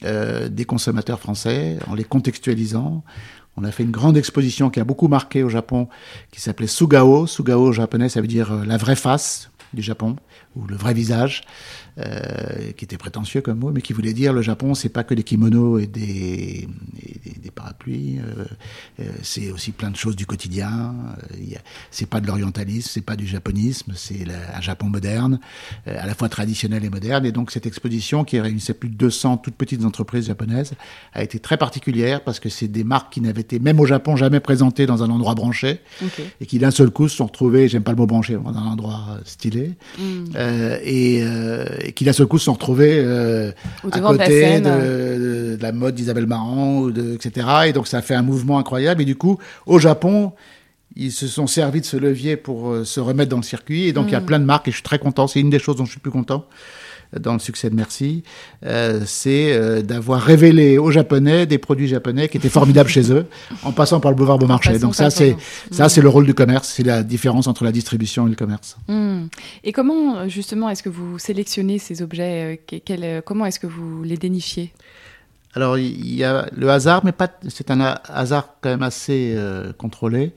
euh, des consommateurs français en les contextualisant. On a fait une grande exposition qui a beaucoup marqué au Japon, qui s'appelait Sugao. Sugao japonais, ça veut dire euh, la vraie face du Japon, ou le vrai visage euh, qui était prétentieux comme mot, mais qui voulait dire le Japon, c'est pas que des kimonos et des, et des, des, parapluies, euh, euh, c'est aussi plein de choses du quotidien. Euh, c'est pas de l'orientalisme, c'est pas du japonisme, c'est un Japon moderne, à la fois traditionnel et moderne. Et donc cette exposition qui réunissait plus de 200 toutes petites entreprises japonaises a été très particulière parce que c'est des marques qui n'avaient été même au Japon jamais présentées dans un endroit branché okay. et qui d'un seul coup se sont retrouvées, j'aime pas le mot branché, dans un endroit stylé. Mm. et et qui d'un seul coup se sont retrouvés euh, à côté de, de, de, la mode d'Isabelle Marant, etc. Et donc ça a fait un mouvement incroyable. Et du coup, au Japon, ils se sont servis de ce levier pour euh, se remettre dans le circuit. Et donc mmh. il y a plein de marques et je suis très content. C'est une des choses dont je suis plus content dans le succès de Merci, euh, c'est euh, d'avoir révélé aux Japonais des produits japonais qui étaient formidables chez eux, en passant par le boulevard Beaumarchais. Donc ça, c'est ça, c'est le rôle du commerce, c'est la différence entre la distribution et le commerce. Mmh. Et comment justement est-ce que vous sélectionnez ces objets Quel, Comment est-ce que vous les dénichiez? Alors il y a le hasard, mais pas. C'est un hasard quand même assez euh, contrôlé.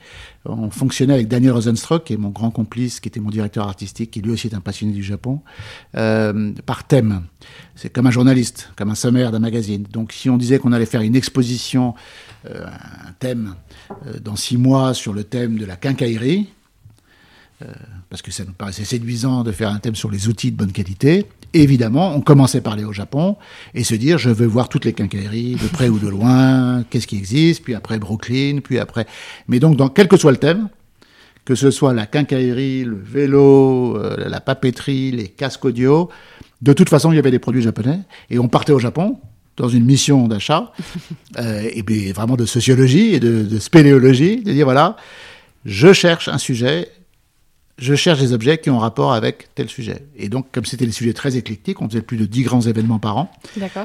On fonctionnait avec Daniel Rosenstruck, qui est mon grand complice, qui était mon directeur artistique, qui lui aussi est un passionné du Japon, euh, par thème. C'est comme un journaliste, comme un sommaire d'un magazine. Donc si on disait qu'on allait faire une exposition, euh, un thème dans six mois sur le thème de la quincaillerie, parce que ça nous paraissait séduisant de faire un thème sur les outils de bonne qualité. Évidemment, on commençait par aller au Japon et se dire je veux voir toutes les quincailleries, de près ou de loin, qu'est-ce qui existe, puis après Brooklyn, puis après. Mais donc, dans quel que soit le thème, que ce soit la quincaillerie, le vélo, euh, la papeterie, les casques audio, de toute façon, il y avait des produits japonais et on partait au Japon dans une mission d'achat euh, et bien vraiment de sociologie et de, de spéléologie, de dire voilà, je cherche un sujet je cherche des objets qui ont rapport avec tel sujet. Et donc, comme c'était des sujets très éclectiques, on faisait plus de 10 grands événements par an.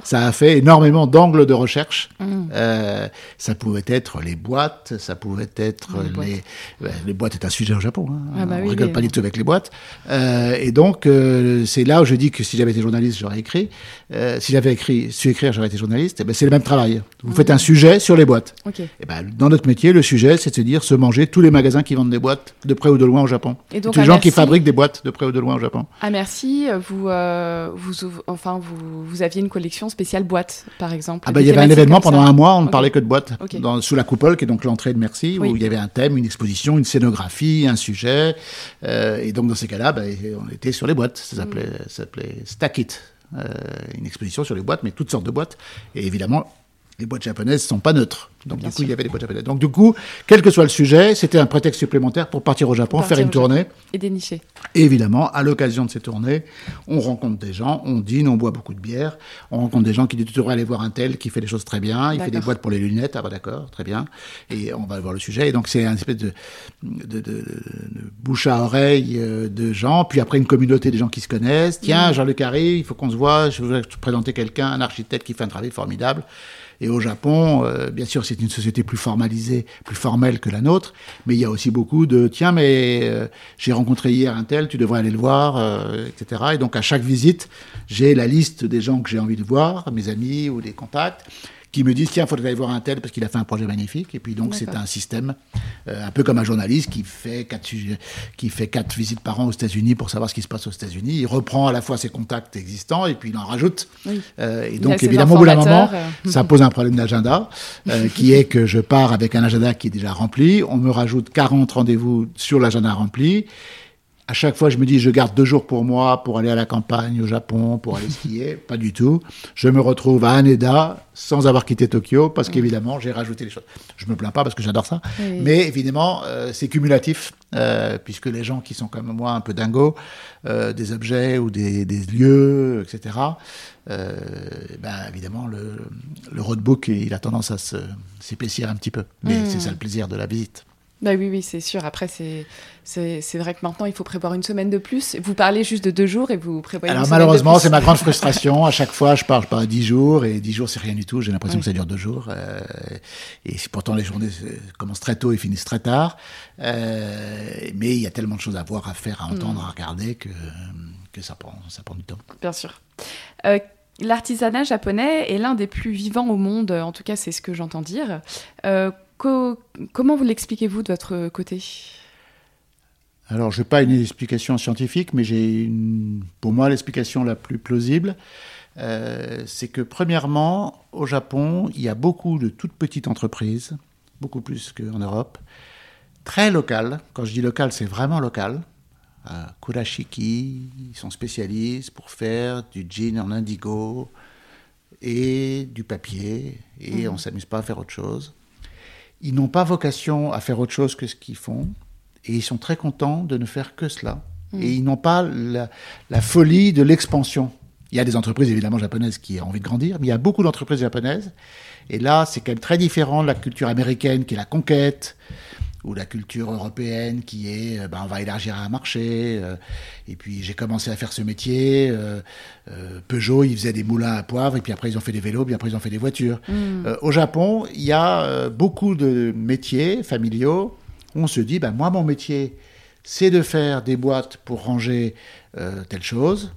Ça a fait énormément d'angles de recherche. Mmh. Euh, ça pouvait être les boîtes, ça pouvait être les, les boîtes. Les boîtes est un sujet au Japon. Hein. Ah bah on oui, rigole les... pas du tout avec les boîtes. Euh, et donc, euh, c'est là où je dis que si j'avais été journaliste, j'aurais écrit. Si j'avais écrit, su écrire, j'aurais été journaliste. Et ben, c'est le même travail. Vous mmh. faites un sujet sur les boîtes. Okay. Et ben, dans notre métier, le sujet, c'est de se dire se manger tous les magasins qui vendent des boîtes de près ou de loin au Japon. Et donc, tous les gens qui fabriquent des boîtes de près ou de loin au Japon. Ah merci, vous, euh, vous, enfin, vous, vous aviez une collection spéciale boîte, par exemple. Ah ben, il y avait un événement pendant un mois, on ne okay. parlait que de boîtes, okay. dans, sous la coupole, qui est donc l'entrée de Merci, oui. où il y avait un thème, une exposition, une scénographie, un sujet. Euh, et donc dans ces cas-là, ben, on était sur les boîtes. Ça s'appelait mm. Stack It. Euh, une exposition sur les boîtes, mais toutes sortes de boîtes. Et évidemment, les boîtes japonaises sont pas neutres. Donc Bien du coup, sûr. il y avait des boîtes japonaises. Donc du coup, quel que soit le sujet, c'était un prétexte supplémentaire pour partir au Japon, partir faire une tournée. Et dénicher. Et évidemment, à l'occasion de ces tournées, on rencontre des gens, on dîne, on boit beaucoup de bière, on rencontre des gens qui disent tu devrais aller voir un tel qui fait des choses très bien, il fait des boîtes pour les lunettes, ah bah d'accord, très bien. Et on va voir le sujet. Et donc c'est un espèce de, de, de, de, bouche à oreille euh, de gens, puis après une communauté de gens qui se connaissent. Tiens, mmh. Jean-Luc Harry, il faut qu'on se voit, je voudrais te présenter quelqu'un, un architecte qui fait un travail formidable. Et au Japon, euh, bien sûr, c'est une société plus formalisée, plus formelle que la nôtre, mais il y a aussi beaucoup de tiens, mais euh, j'ai rencontré hier un tel, tu devrais aller le voir, euh, etc. Et donc à chaque visite, j'ai la liste des gens que j'ai envie de voir, mes amis ou des contacts qui me disent tiens, il faudrait aller voir un tel parce qu'il a fait un projet magnifique. Et puis donc c'est un système euh, un peu comme un journaliste qui fait quatre qui fait quatre visites par an aux États-Unis pour savoir ce qui se passe aux États-Unis. Il reprend à la fois ses contacts existants et puis il en rajoute. Oui. Euh, et donc évidemment au bout d'un moment, ça pose un problème d'agenda euh, qui est que je pars avec un agenda qui est déjà rempli. On me rajoute 40 rendez-vous sur l'agenda rempli À chaque fois, je me dis, je garde deux jours pour moi, pour aller à la campagne, au Japon, pour aller skier. Pas du tout. Je me retrouve à Haneda sans avoir quitté Tokyo, parce qu'évidemment, j'ai rajouté les choses. Je me plains pas parce que j'adore ça. Oui. Mais évidemment, euh, c'est cumulatif, euh, puisque les gens qui sont comme moi un peu dingos, euh, des objets ou des, des lieux, etc., euh, ben, évidemment, le, le roadbook, il a tendance à s'épaissir un petit peu. Mais Mm. c'est ça le plaisir de la visite. Bah oui, oui, c'est sûr. Après, c'est vrai que maintenant, il faut prévoir une semaine de plus. Vous parlez juste de deux jours et vous prévoyez Alors une malheureusement, c'est ma grande frustration. À chaque fois, je pars pas à 10 jours et 10 jours, c'est rien du tout. J'ai l'impression que ça dure deux jours. euh, et pourtant, les journées euh, commencent très tôt et finissent très tard. Euh, mais il y a tellement de choses à voir, à faire, à Mm. entendre, à regarder que, que ça, prend, ça prend du temps. Bien sûr. Euh, L'artisanat japonais est l'un des plus vivants au monde, en tout cas c'est ce que j'entends dire. Euh, co- comment vous l'expliquez-vous de votre côté? Alors, je n'ai pas une explication scientifique, mais j'ai une, pour moi l'explication la plus plausible. Euh, c'est que premièrement, au Japon, il y a beaucoup de toutes petites entreprises, beaucoup plus qu'en Europe, très locales. Quand je dis local, c'est vraiment local. À Kurashiki, ils sont spécialistes pour faire du jean en indigo et du papier, et on ne s'amuse pas à faire autre chose. Ils n'ont pas vocation à faire autre chose que ce qu'ils font, et ils sont très contents de ne faire que cela. Et ils n'ont pas la, la folie de l'expansion. Il y a des entreprises évidemment japonaises qui ont envie de grandir, mais il y a beaucoup d'entreprises japonaises. Et là, c'est quand même très différent de la culture américaine qui est la conquête, ou la culture européenne qui est, euh, ben, on va élargir un marché. euh, et puis j'ai commencé à faire ce métier. euh, Peugeot, ils faisaient des moulins à poivre, et puis après ils ont fait des vélos, puis après ils ont fait des voitures. Euh, au Japon, il y a beaucoup de métiers familiaux on se dit, ben, moi mon métier, c'est de faire des boîtes pour ranger euh, telle chose.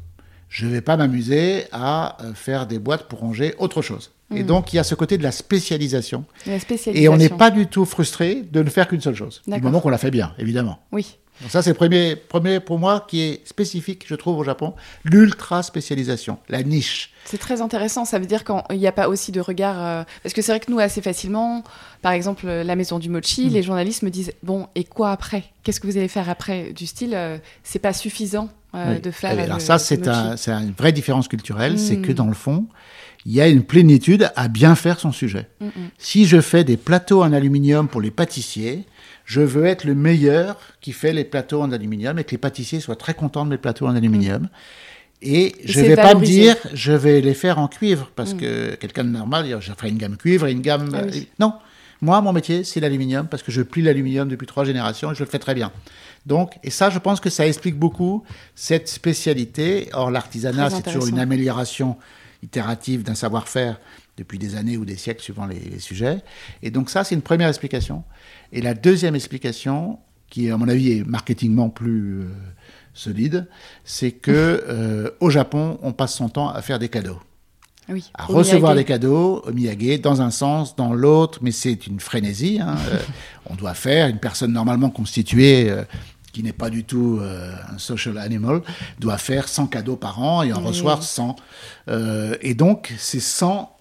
Je ne vais pas m'amuser à faire des boîtes pour ranger autre chose. Et donc, il y a ce côté de la spécialisation. La Et on n'est pas du tout frustré de ne faire qu'une seule chose. Du moment qu'on la fait bien, évidemment. Oui. Donc ça, c'est le premier, premier pour moi qui est spécifique, je trouve, au Japon, l'ultra spécialisation, la niche. C'est très intéressant. Ça veut dire qu'il n'y a pas aussi de regard. euh, Parce que c'est vrai que nous, assez facilement, par exemple, euh, la maison du mochi, Mm. les journalistes me disent Bon, et quoi après? Qu'est-ce que vous allez faire après Du style, euh, c'est pas suffisant euh, Oui. de faire. Alors le- ça, c'est un, une vraie différence culturelle, c'est Mm. que dans le fond, il y a une plénitude à bien faire son sujet. Mm, mm. Si je fais des plateaux en aluminium pour les pâtissiers, je veux être le meilleur qui fait les plateaux en aluminium et que les pâtissiers soient très contents de mes plateaux en aluminium. Et je c'est vais pas me dire, je vais les faire en cuivre, parce que quelqu'un de normal, je ferai une gamme cuivre et une gamme... Mm. Ah oui. Non, moi, mon métier, c'est l'aluminium, parce que je plie l'aluminium depuis trois générations et je le fais très bien. Donc, et ça, je pense que ça explique beaucoup cette spécialité. Or, l'artisanat, c'est toujours une amélioration itérative d'un savoir-faire depuis des années ou des siècles, suivant les, les sujets. Et donc, ça, c'est une première explication. Et la deuxième explication, qui, à mon avis, est marketingement plus euh, solide, c'est que euh, au Japon, on passe son temps à faire des cadeaux Oui. à recevoir des cadeaux au Miyagi dans un sens, dans l'autre, mais c'est une frénésie. hein. Euh, on doit faire, une personne normalement constituée, qui n'est pas du tout euh, un social animal, doit faire 100 cadeaux par an et en Oui. recevoir 100. Euh, et donc, ces 100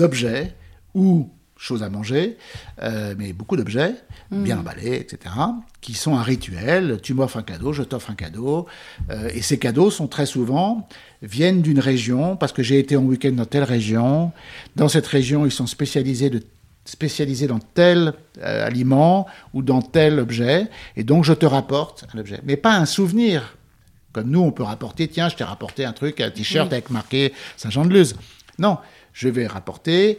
objets ou choses à manger, euh, mais beaucoup d'objets, bien emballés, etc., qui sont un rituel. Tu m'offres un cadeau, je t'offre un cadeau. Euh, et ces cadeaux sont très souvent, viennent d'une région, parce que j'ai été en week-end dans telle région. Dans cette région, ils sont spécialisés, de, spécialisés dans tel euh, aliment ou dans tel objet. Et donc, je te rapporte un objet. Mais pas un souvenir. Comme nous, on peut rapporter, tiens, je t'ai rapporté un truc, un t-shirt Oui. avec marqué Saint-Jean-de-Luz. Non, je vais rapporter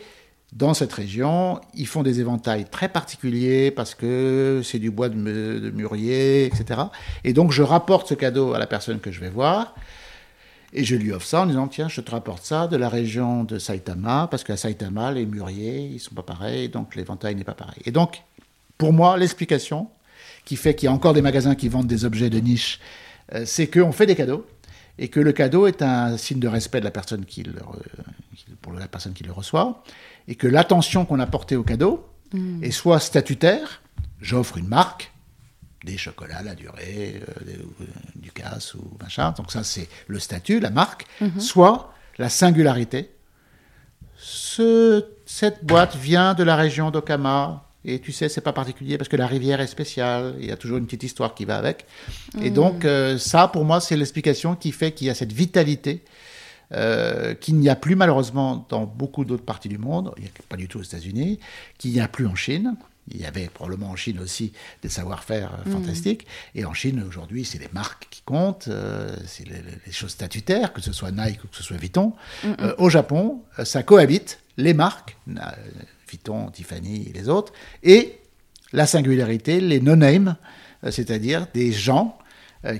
dans cette région, ils font des éventails très particuliers parce que c'est du bois de mûrier, etc. Et donc, je rapporte ce cadeau à la personne que je vais voir. Et je lui offre ça en disant, tiens, je te rapporte ça de la région de Saitama, parce qu'à Saitama, les mûriers, ils sont pas pareils, donc l'éventail n'est pas pareil. Et donc, pour moi, l'explication qui fait qu'il y a encore des magasins qui vendent des objets de niche, euh, c'est qu'on fait des cadeaux, et que le cadeau est un signe de respect de la personne qui le, re- pour la personne qui le reçoit, et que l'attention qu'on a portée au cadeau est soit statutaire, j'offre une marque, des chocolats, la durée, euh, euh, du casse ou machin. Donc ça, c'est le statut, la marque. Soit la singularité. Ce- cette boîte vient de la région d'Okama, Et tu sais, c'est pas particulier parce que la rivière est spéciale. Il y a toujours une petite histoire qui va avec. Et donc, euh, ça, pour moi, c'est l'explication qui fait qu'il y a cette vitalité euh, qu'il n'y a plus malheureusement dans beaucoup d'autres parties du monde. Il n'y a pas du tout aux États-Unis, qu'il n'y a plus en Chine. Il y avait probablement en Chine aussi des savoir-faire euh, fantastiques. Et en Chine, aujourd'hui, c'est les marques qui comptent, euh, c'est les, les choses statutaires, que ce soit Nike ou que ce soit Vuitton. Euh, au Japon, ça cohabite les marques, Vuitton, Tiffany et les autres, et la singularité, les no-name, euh, c'est-à-dire des gens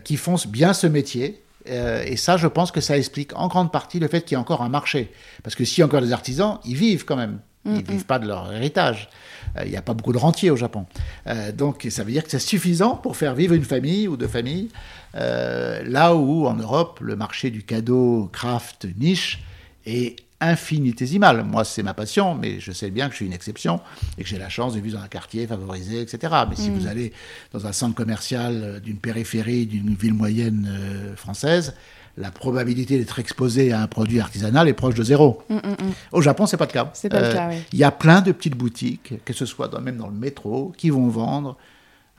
qui font bien ce métier. Et ça, je pense que ça explique en grande partie le fait qu'il y a encore un marché. Parce que s'il y a encore des artisans, ils vivent quand même. Ils ne vivent pas de leur héritage. Euh, Il n'y a pas beaucoup de rentiers au Japon. Euh, donc ça veut dire que c'est suffisant pour faire vivre une famille ou deux familles. Euh, là où en Europe, le marché du cadeau craft niche est infinitésimal. Moi, c'est ma passion, mais je sais bien que je suis une exception et que j'ai la chance de vivre dans un quartier favorisé, etc. Mais si vous allez dans un centre commercial d'une périphérie, d'une ville moyenne française, la probabilité d'être exposé à un produit artisanal est proche de zéro. Au Japon, c'est pas le cas. Mm, C'est pas le cas, oui. Il y a plein de petites boutiques, que ce soit dans- même dans le métro, qui vont vendre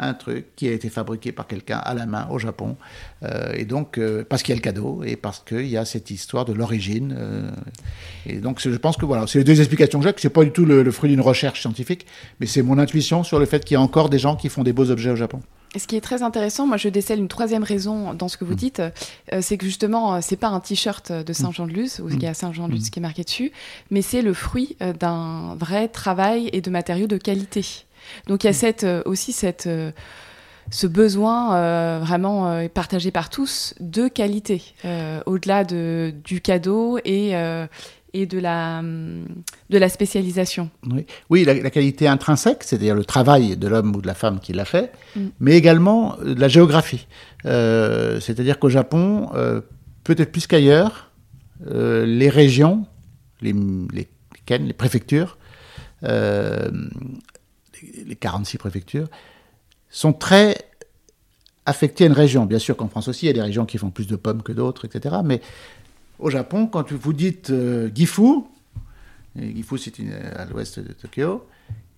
un truc qui a été fabriqué par quelqu'un à la main au Japon. Euh, et donc, euh, parce qu'il y a le cadeau et parce qu'il y a cette histoire de l'origine. euh, et donc, je pense que voilà, c'est les deux explications que j'ai, que c'est pas du tout le, le fruit d'une recherche scientifique, mais c'est mon intuition sur le fait qu'il y a encore des gens qui font des beaux objets au Japon. Ce qui est très intéressant, moi je décèle une troisième raison dans ce que vous dites, euh, c'est que justement, euh, c'est pas un t-shirt de Saint-Jean-de-Luz, où il y a Saint-Jean-de-Luz qui est marqué dessus, mais c'est le fruit euh, d'un vrai travail et de matériaux de qualité. Donc il y a cette, euh, aussi cette, euh, ce besoin euh, vraiment euh, partagé par tous de qualité, euh, au-delà de, du cadeau et, euh, et de, la, hum, de la spécialisation. Oui, oui la, la qualité intrinsèque, c'est-à-dire le travail de l'homme ou de la femme qui l'a fait, Mm. mais également euh, de la géographie. Euh, c'est-à-dire qu'au Japon, euh, peut-être plus qu'ailleurs, euh, les régions, les, les, les préfectures, euh, les- les 46 préfectures, sont très affectées à une région. Bien sûr qu'en France aussi, il y a des régions qui font plus de pommes que d'autres, etc. Mais au Japon, quand vous dites euh, Gifu, et Gifu, c'est une- à l'ouest de Tokyo.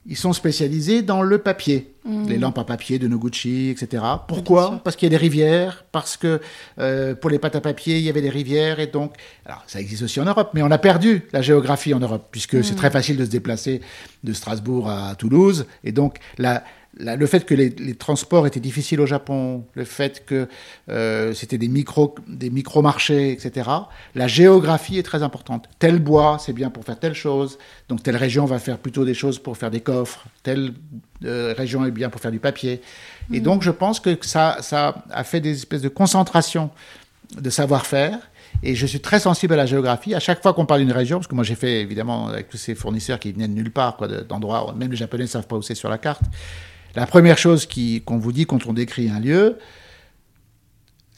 Ils sont spécialisés dans le papier, les lampes à papier de Noguchi, etc. Mm. Pourquoi. Parce qu'il y a des rivières, parce que euh, pour les pâtes à papier, il y avait des rivières, et donc, alors ça existe aussi en Europe, mais on a perdu la géographie en Europe, puisque c'est très facile de se déplacer de Strasbourg à Toulouse, et donc la, le fait que les, les transports étaient difficiles au Japon, le fait que euh, c'était des micro des micro marchés, etc. La géographie est très importante. Tel bois, c'est bien pour faire telle chose. Donc telle région va faire plutôt des choses pour faire des coffres. Telle euh, région est bien pour faire du papier. Et donc je pense que ça ça a fait des espèces de concentration de savoir-faire. Et je suis très sensible à la géographie. À chaque fois qu'on parle d'une région, parce que moi j'ai fait évidemment avec tous ces fournisseurs qui venaient de nulle part, d'endroits, où même les Japonais ne savent pas où c'est sur la carte. La première chose qu'on vous dit quand on décrit un lieu,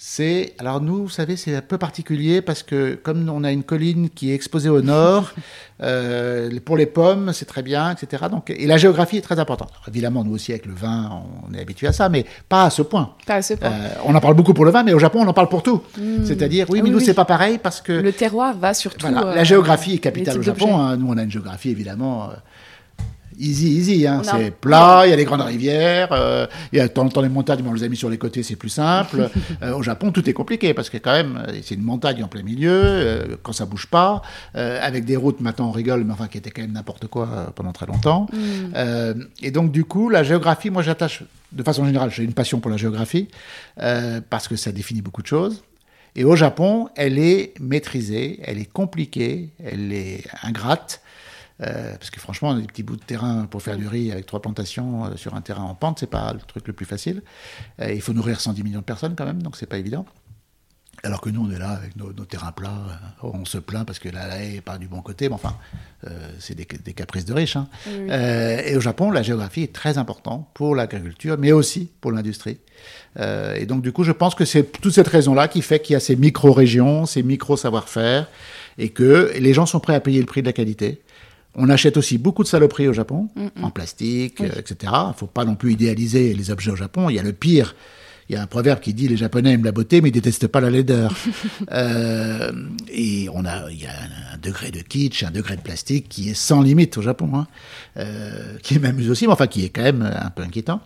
c'est. Alors, nous, vous savez, c'est un peu particulier parce que, comme on a une colline qui est exposée au nord, euh, pour les pommes, c'est très bien, etc. Donc, et la géographie est très importante. Alors, évidemment, nous aussi, avec le vin, on est habitué à ça, mais pas à ce point. Pas à ce point. Euh, on en parle beaucoup pour le vin, mais au Japon, on en parle pour tout. C'est-à-dire, oui, Ah mais oui, nous, oui. c'est pas pareil parce que. le terroir va surtout. Voilà, euh, la géographie est capitale au Japon. hein. Nous, on a une géographie évidemment easy, easy. hein. C'est plat, il y a des grandes rivières, euh, il y a de temps en temps les montagnes, mais on les a mis sur les côtés, c'est plus simple. Euh, au Japon, tout est compliqué parce que quand même, euh, c'est une montagne en plein milieu, euh, quand ça bouge pas, avec des routes, maintenant on rigole, mais enfin qui étaient quand même n'importe quoi pendant très longtemps. Euh, et donc du coup, la géographie, moi j'attache, de façon générale, j'ai une passion pour la géographie parce que ça définit beaucoup de choses. Et au Japon, elle est maîtrisée, elle est compliquée, elle est ingrate. Euh, parce que franchement, des petits bouts de terrain pour faire du riz avec trois plantations euh, sur un terrain en pente, c'est pas le truc le plus facile. Euh, il faut nourrir 110 millions de personnes quand même, donc c'est pas évident. Alors que nous, on est là avec nos, nos terrains plats, on se plaint parce que la haie n'est pas du bon côté, mais enfin, euh, c'est des, des caprices de riches. hein. Oui, et au Japon, la géographie est très importante pour l'agriculture, mais aussi pour l'industrie. Et donc, du coup, je pense que c'est toute cette raison-là qui fait qu'il y a ces micro-régions, ces micro-savoir-faire, et que les gens sont prêts à payer le prix de la qualité. On achète aussi beaucoup de saloperies au Japon, en plastique, Oui. euh, etc. Il ne faut pas non plus idéaliser les objets au Japon. Il y a le pire Il y a un proverbe qui dit les Japonais aiment la beauté, mais ils détestent pas la laideur. euh, et on a, il y a un, degré de kitsch, un degré de plastique qui est sans limite au Japon, hein, euh, qui m'amuse aussi, mais enfin qui est quand même un peu inquiétant.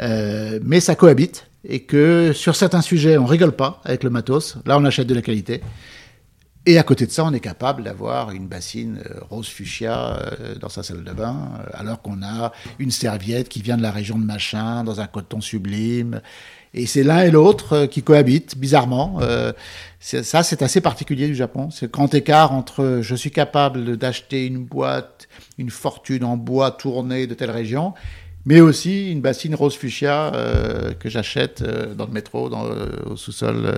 Euh, mais ça cohabite et que sur certains sujets, on rigole pas avec le matos. Là, on achète de la qualité. Et à côté de ça, on est capable d'avoir une bassine euh, rose fuchsia euh, dans sa salle de bain, euh, alors qu'on a une serviette qui vient de la région de machin, dans un coton sublime. Et c'est l'un et l'autre qui cohabitent, bizarrement. ça, c'est assez particulier du Japon. C'est le grand écart entre je suis capable d'acheter une boîte, une fortune en bois tourné de telle région, mais aussi une bassine rose fuchsia euh, que j'achète euh, dans le métro, dans, euh, au sous-sol, euh,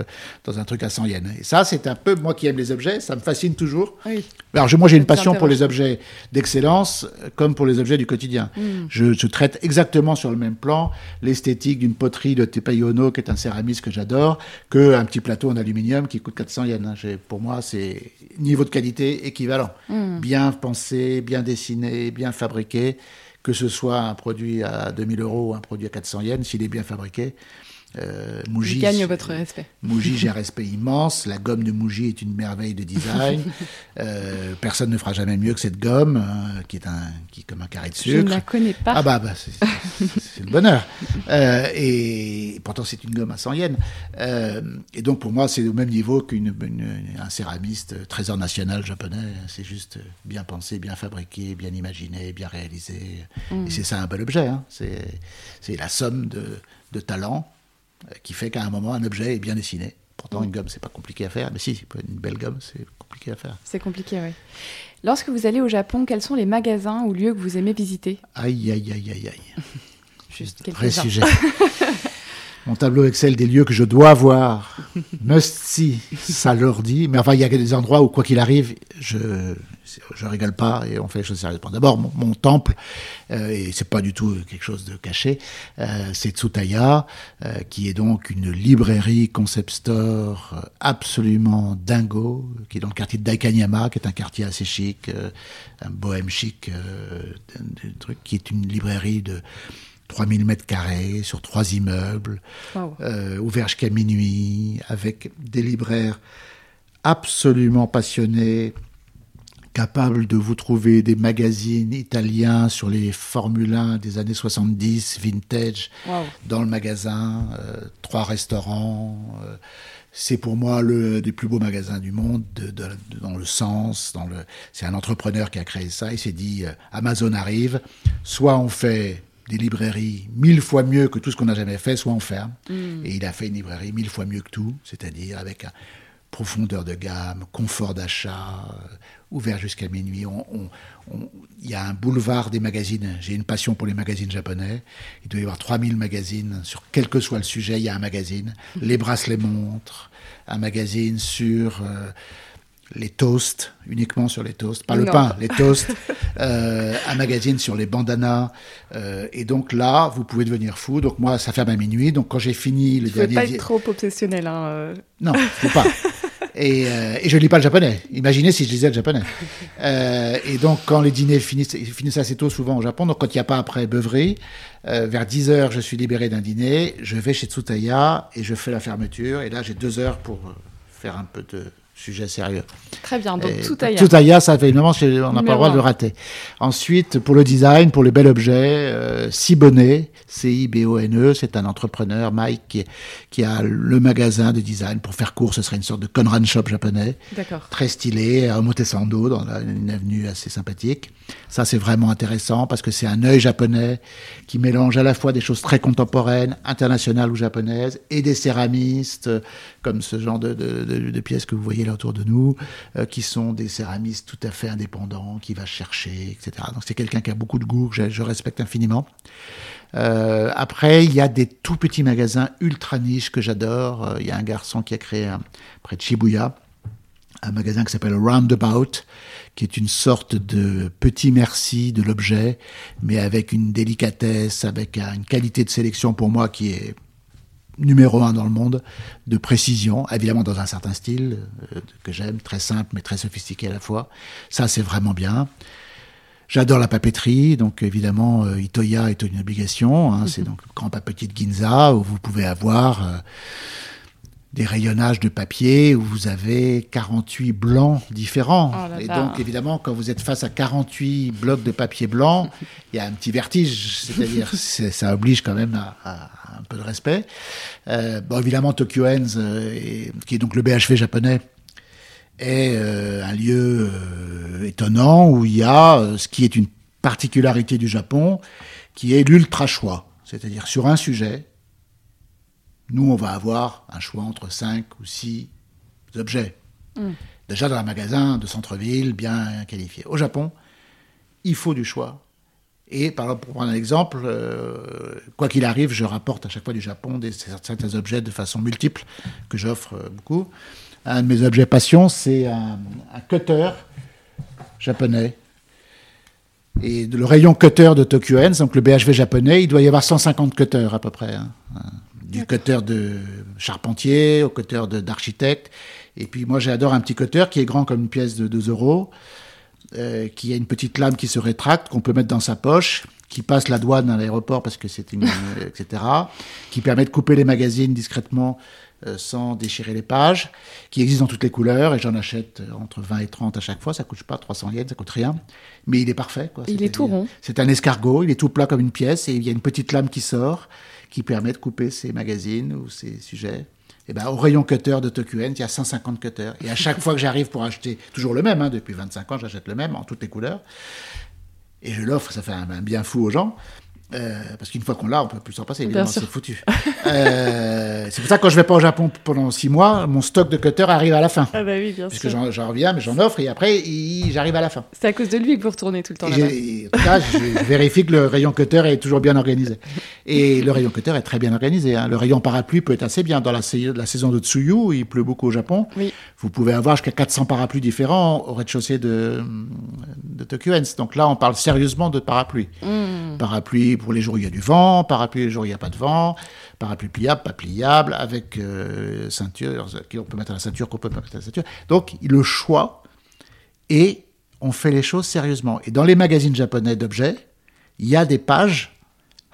dans un truc à 100 yens. Et ça, c'est un peu, moi qui aime les objets, ça me fascine toujours. Oui. Alors, je- moi, j'ai une passion pour les objets d'excellence, comme pour les objets du quotidien. Mm. Je, je traite exactement sur le même plan l'esthétique d'une poterie de Teppei Ono, qui est un céramiste que j'adore, qu'un petit plateau en aluminium qui coûte 400 yens. Pour moi, c'est niveau de qualité équivalent. Mm. Bien pensé, bien dessiné, bien fabriqué que ce soit un produit à 2000 euros ou un produit à 400 yens, s'il est bien fabriqué. Euh, Muji, gagne votre respect. Muji, j'ai un respect immense. La gomme de Muji est une merveille de design. Euh, personne ne fera jamais mieux que cette gomme, hein, qui est un, qui est comme un carré de Je ne sucre. la connais pas. Ah bah, bah, c'est- le bonheur. Euh, et pourtant c'est une gomme à 100 yens. Euh, et donc pour moi c'est au même niveau qu'un céramiste trésor national japonais. C'est juste bien pensé, bien fabriqué, bien imaginé, bien réalisé. Mm. Et c'est ça un bel objet. hein. C'est c'est la somme de, de talent euh, qui fait qu'à un moment un objet est bien dessiné. Pourtant Mm. une gomme c'est pas compliqué à faire. Mais si, une belle gomme c'est compliqué à faire. C'est compliqué, oui. Lorsque vous allez au Japon, quels sont les magasins ou lieux que vous aimez visiter? Aïe, aïe, aïe, aïe, aïe. Juste Vrai sujet. Mon tableau Excel des lieux que je dois voir, must see, ça leur dit. Mais enfin, il y a des endroits où, quoi qu'il arrive, je je rigole pas et on fait les choses sérieusement. D'abord, mon, mon temple, euh, et c'est pas du tout quelque chose de caché, euh, c'est Tsutaya, euh, qui est donc une librairie concept store absolument dingo, qui est dans le quartier de Daikanyama, qui est un quartier assez chic, euh, un bohème chic, euh, un- un truc qui est une librairie de 3000 mètres carrés sur trois immeubles, Waouh. euh, ouvert jusqu'à minuit, avec des libraires absolument passionnés, capables de vous trouver des magazines italiens sur les Formule 1 des années 70, vintage, dans le magasin, euh, trois restaurants. euh, c'est pour moi le des plus beaux magasins du monde, de- de- de- dans le sens, dans le. C'est un entrepreneur qui a créé ça. Il s'est dit euh, Amazon arrive, soit on fait des librairies mille fois mieux que tout ce qu'on n'a jamais fait, soit on ferme. Et il a fait une librairie mille fois mieux que tout, c'est-à-dire avec un profondeur de gamme, confort d'achat, euh, ouvert jusqu'à minuit. On- on- on- Il y a un boulevard des magazines. J'ai une passion pour les magazines japonais. Il doit y avoir 3000 magazines. Sur quel que soit le sujet, il y a un magazine. Les bracelets montres, un magazine sur euh, les toasts, uniquement sur les toasts. Pas le Non. pain, les toasts. Euh, un magazine sur les bandanas. Euh, et donc là, vous pouvez devenir fou. Donc moi, ça ferme à minuit. Donc quand j'ai fini le Il ne dernier... pas être trop obsessionnel. Hein. euh. non, faut pas. Et, euh, et je lis pas le japonais. Imaginez si je lisais le japonais. Et donc, quand les dîners finissent, ils finissent assez tôt souvent au Japon, donc quand il n'y a pas après beuverie, euh, vers 10 heures, je suis libéré d'un dîner, je vais chez Tsutaya et je fais la fermeture. Et là, j'ai deux heures pour faire un peu de sujet sérieux. Très bien. Donc Et tout ailleurs. Tsutaya, ça fait évidemment, on n'a pas le droit de le rater. Ensuite, pour le design, pour les bels objets, euh, Sibonnet, C-I-B-O-N-E, c'est un entrepreneur, Mike, qui, qui a le magasin de design. Pour faire court, ce serait une sorte de Conran Shop japonais, D'accord. très stylé, à Omotesando, dans la- une avenue assez sympathique. Ça, c'est vraiment intéressant parce que c'est un œil japonais qui mélange à la fois des choses très contemporaines, internationales ou japonaises, et des céramistes, comme ce genre de, pièces que vous voyez là autour de nous, euh, qui sont des céramistes tout à fait indépendants, qui va chercher, etc. Donc c'est quelqu'un qui a beaucoup de goût, que je, respecte infiniment. Euh, après, il y a des tout petits magasins ultra niches que j'adore. Euh, Il y a un garçon qui a créé un, près de Shibuya un magasin qui s'appelle Roundabout, qui est une sorte de petit merci de l'objet, mais avec une délicatesse, avec un- une qualité de sélection pour moi qui est numéro un dans le monde, de précision, évidemment dans un certain style euh, que j'aime, très simple mais très sophistiqué à la fois. Ça, c'est vraiment bien. J'adore la papeterie, donc évidemment euh, Itoya est une obligation. Hein, C'est donc le grand papetier de Ginza où vous pouvez avoir euh, des rayonnages de papier où vous avez 48 blancs différents. Oh Et donc évidemment quand vous êtes face à 48 blocs de papier blanc, il y a un petit vertige, c'est-à-dire c'est- ça oblige quand même à, à un peu de respect. Euh, bon évidemment Tokyo euh, qui est donc le BHV japonais, est euh, un lieu étonnant où il y a ce qui est une particularité du Japon, qui est l'ultra choix. C'est-à-dire sur un sujet, nous on va avoir un choix entre 5 ou 6 objets. Déjà dans un magasin de centre-ville bien qualifié. Au Japon, il faut du choix. Et par pour prendre un exemple, euh, quoi qu'il arrive, je rapporte à chaque fois du Japon des, certains objets de façon multiple que j'offre euh, beaucoup. Un de mes objets passion, c'est un, un cutter japonais. Et le rayon cutter de Tokyo Hands, donc le BHV japonais, il doit y avoir 150 cutters à peu près. hein. Du cutter de charpentier au cutter d'architecte. Et puis moi j'adore un petit cutter qui est grand comme une pièce de 2 euros, euh, qui a une petite lame qui se rétracte, qu'on peut mettre dans sa poche, qui passe la douane à l'aéroport parce que c'est une... euh, etc. Qui permet de couper les magazines discrètement sans déchirer les pages, qui existe dans toutes les couleurs, et j'en achète euh, entre 20 et 30 à chaque fois, ça coûte pas 300 yens, ça coûte rien, mais il est parfait. Quoi. Il est tout rond. C'est un escargot, il est tout plat comme une pièce, et il y a une petite lame qui sort, qui permet de couper ses magazines ou ses sujets. Et ben, au rayon cutter de Tokuen, il y a 150 cutters. Et à chaque fois que j'arrive pour acheter, toujours le même, hein, depuis 25 ans, j'achète le même en toutes les couleurs. Et je l'offre, ça fait un, un bien fou aux gens. Euh, parce qu'une fois qu'on l'a, on peut plus s'en passer. Évidemment, sûr. c'est foutu. Euh, c'est pour ça que quand je vais pas au Japon pendant six mois, mon stock de cutters arrive à la fin. Ah bah oui, bien Puisque j'en j'en reviens, mais j'en offre et après, j'arrive à la fin. C'est à cause de lui que vous retournez tout le temps Et en tout cas, je, vérifie que le rayon cutter est toujours bien organisé. Et le rayon cutter est très bien organisé. hein. Le rayon parapluie peut être assez bien. Dans la, sa- la saison de Tsuyu, il pleut beaucoup au Japon, Oui. vous pouvez avoir jusqu'à 400 parapluies différents au rez-de-chaussée de, de Tokyo. Donc là, on parle sérieusement de parapluie. Mmh. Parapluie pour les jours où il y a du vent, parapluie les jours où il n'y a pas de vent, parapluie pliable, pas pliable, avec euh, ceinture, qu'on peut mettre à la ceinture, qu'on peut pas mettre à la ceinture. Donc le choix et on fait les choses sérieusement. Et dans les magazines japonais d'objets, il y a des pages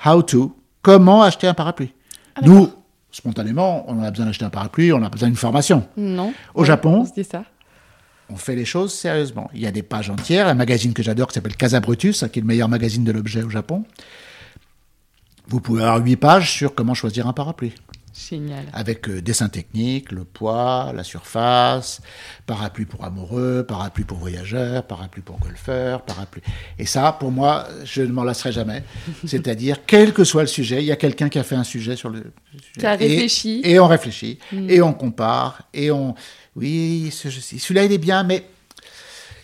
how to, comment acheter un parapluie. Nous, spontanément, on a besoin d'acheter un parapluie, on a besoin d'une formation. Non. Au Japon On se dit ça. On fait les choses sérieusement. Il y a des pages entières, un magazine que j'adore qui s'appelle Casa Brutus, qui est le meilleur magazine de l'objet au Japon. Vous pouvez avoir huit pages sur comment choisir un parapluie Génial. avec euh, dessin technique, le poids, la surface, parapluie pour amoureux, parapluie pour voyageurs, parapluie pour golfeurs, parapluie. Et ça, pour moi, je ne m'en lasserai jamais. C'est-à-dire, quel que soit le sujet, il y a quelqu'un qui a fait un sujet sur le sujet. Qui a réfléchi. Et, on réfléchit, et on compare, et on... Oui, ce- celui-là, il est bien, mais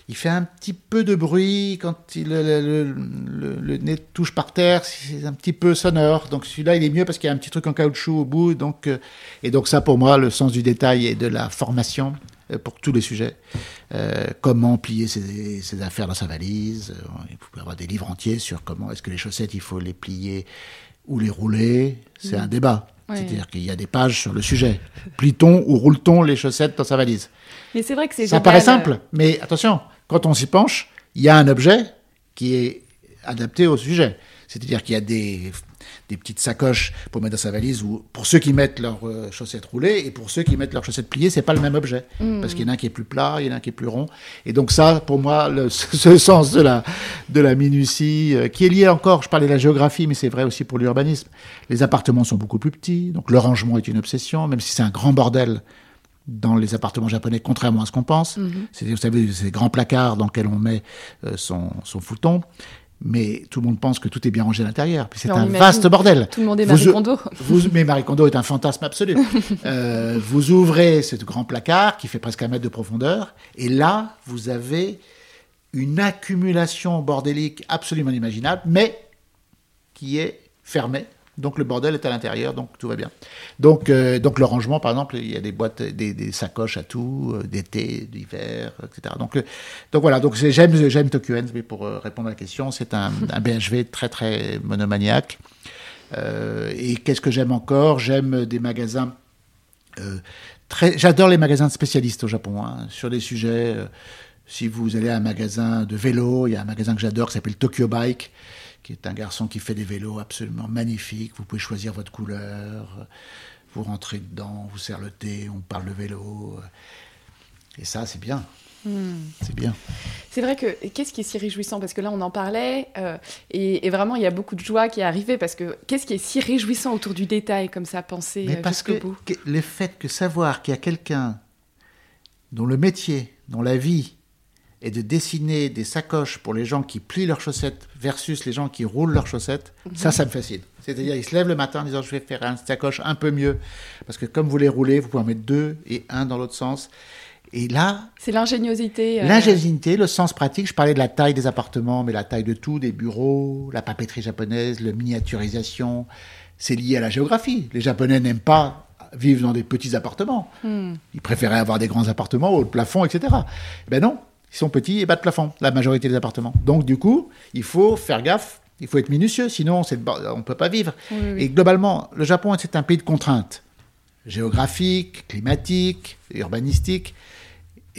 il fait un petit peu de bruit quand il, le, le- le- le nez touche par terre, c'est un petit peu sonore. Donc celui-là, il est mieux parce qu'il y a un petit truc en caoutchouc au bout. Donc, euh, et donc ça, pour moi, le sens du détail et de la formation euh, pour tous les sujets. Euh, comment plier ses, ses affaires dans sa valise. Il peut y avoir des livres entiers sur comment est-ce que les chaussettes, il faut les plier ou les rouler. C'est un débat. Ouais. C'est-à-dire qu'il y a des pages sur le sujet. Plie-t-on ou roule-t-on les chaussettes dans sa valise? Mais c'est vrai que c'est ça génial. paraît simple, mais attention, quand on s'y penche, il y a un objet qui est adapté au sujet. C'est-à-dire qu'il y a des, des petites sacoches pour mettre dans sa valise ou pour ceux qui mettent leurs euh, chaussettes roulées et pour ceux qui mettent leurs chaussettes pliées, c'est pas le même objet parce qu'il y en a un qui est plus plat, il y en a un qui est plus rond. Et donc ça, pour moi, le, ce sens de la de la minutie euh, qui est lié encore. Je parlais de la géographie, mais c'est vrai aussi pour l'urbanisme. Les appartements sont beaucoup plus petits, donc le rangement est une obsession, même si c'est un grand bordel dans les appartements japonais, contrairement à ce qu'on pense. C'est, vous savez, ces grands placards dans lesquels on met euh, son, son fouton. Mais tout le monde pense que tout est bien rangé à l'intérieur. Puis c'est un vaste bordel. Tout le monde est Vous- Marie Kondo. Vous, mais Marie Kondo est un fantasme absolu. Euh, vous ouvrez ce grand placard qui fait presque un mètre de profondeur, et là, vous avez une accumulation bordélique absolument inimaginable, mais qui est fermée. Donc le bordel est à l'intérieur, donc tout va bien. Donc, euh, donc le rangement, par exemple, il y a des boîtes, des, des sacoches à tout, euh, d'été, d'hiver, etc. Donc, euh, donc voilà, donc j'aime, j'aime Tokyo mais pour euh, répondre à la question, c'est un, un BHV très très monomaniaque. Et qu'est-ce que j'aime encore? J'aime des magasins. très, j'adore les magasins de spécialistes au Japon, hein, sur des sujets. Si vous allez à un magasin de vélo, il y a un magasin que j'adore qui s'appelle Tokyo Bike, qui est un garçon qui fait des vélos absolument magnifiques. Vous pouvez choisir votre couleur, vous rentrez dedans, vous sert le thé, on parle de vélo. Et ça, c'est bien. Hmm. C'est bien. C'est vrai que qu'est-ce qui est si réjouissant? Parce que là, on en parlait, euh, et, vraiment, il y a beaucoup de joie qui est arrivée, parce que qu'est-ce qui est si réjouissant autour du détail, comme ça, penser Mais euh, parce que, le fait que savoir qu'il y a quelqu'un dont le métier, dont la vie est de dessiner des sacoches pour les gens qui plient leurs chaussettes versus les gens qui roulent leurs chaussettes, ça, ça me fascine. C'est-à-dire, ils se lèvent le matin en disant, je vais faire un sacoche un peu mieux, parce que comme vous les roulez, vous pouvez en mettre deux et un dans l'autre sens. Et là. C'est l'ingéniosité. Euh, l'ingéniosité, le sens pratique. Je parlais de la taille des appartements, mais la taille de tout, des bureaux, la papeterie japonaise, la miniaturisation. C'est lié à la géographie. Les Japonais n'aiment pas vivre dans des petits appartements. Hmm. Ils préféraient avoir des grands appartements, haut de plafond, etc. Ben non, ils sont petits et bas de plafond, la majorité des appartements. Donc du coup, il faut faire gaffe, il faut être minutieux, sinon on ne peut pas vivre. Et globalement, le Japon, c'est un pays de contraintes géographiques, climatiques, urbanistiques.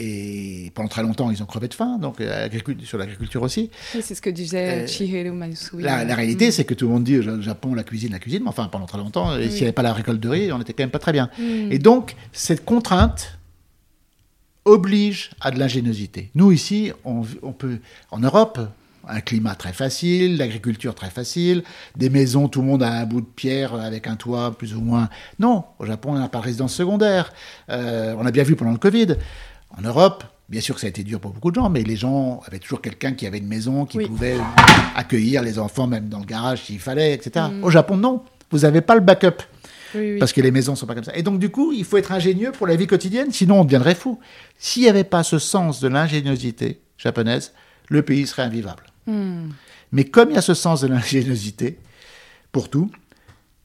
Et pendant très longtemps, ils ont crevé de faim, donc euh, sur l'agriculture aussi. c'est ce que disait euh, Shigeru Matsui. La, la, réalité, mm. c'est que tout le monde dit au Japon, la cuisine, la cuisine, mais enfin, pendant très longtemps, s'il n'y avait pas la récolte de riz, on n'était quand même pas très bien. Mm. Et donc, cette contrainte oblige à de l'ingéniosité. Nous, ici, on, on peut, en Europe, un climat très facile, l'agriculture très facile, des maisons, tout le monde a un bout de pierre avec un toit plus ou moins. Non, au Japon, on n'a pas de résidence secondaire. Euh, on a bien vu pendant le Covid. En Europe, bien sûr que ça a été dur pour beaucoup de gens, mais les gens avaient toujours quelqu'un qui avait une maison, qui pouvait accueillir les enfants même dans le garage s'il fallait, etc. Mm. Au Japon, non. Vous n'avez pas le backup. Parce que les maisons sont pas comme ça. Et donc, du coup, il faut être ingénieux pour la vie quotidienne, sinon on deviendrait fou. S'il n'y avait pas ce sens de l'ingéniosité japonaise, le pays serait invivable. Mm. Mais comme il y a ce sens de l'ingéniosité, pour tout,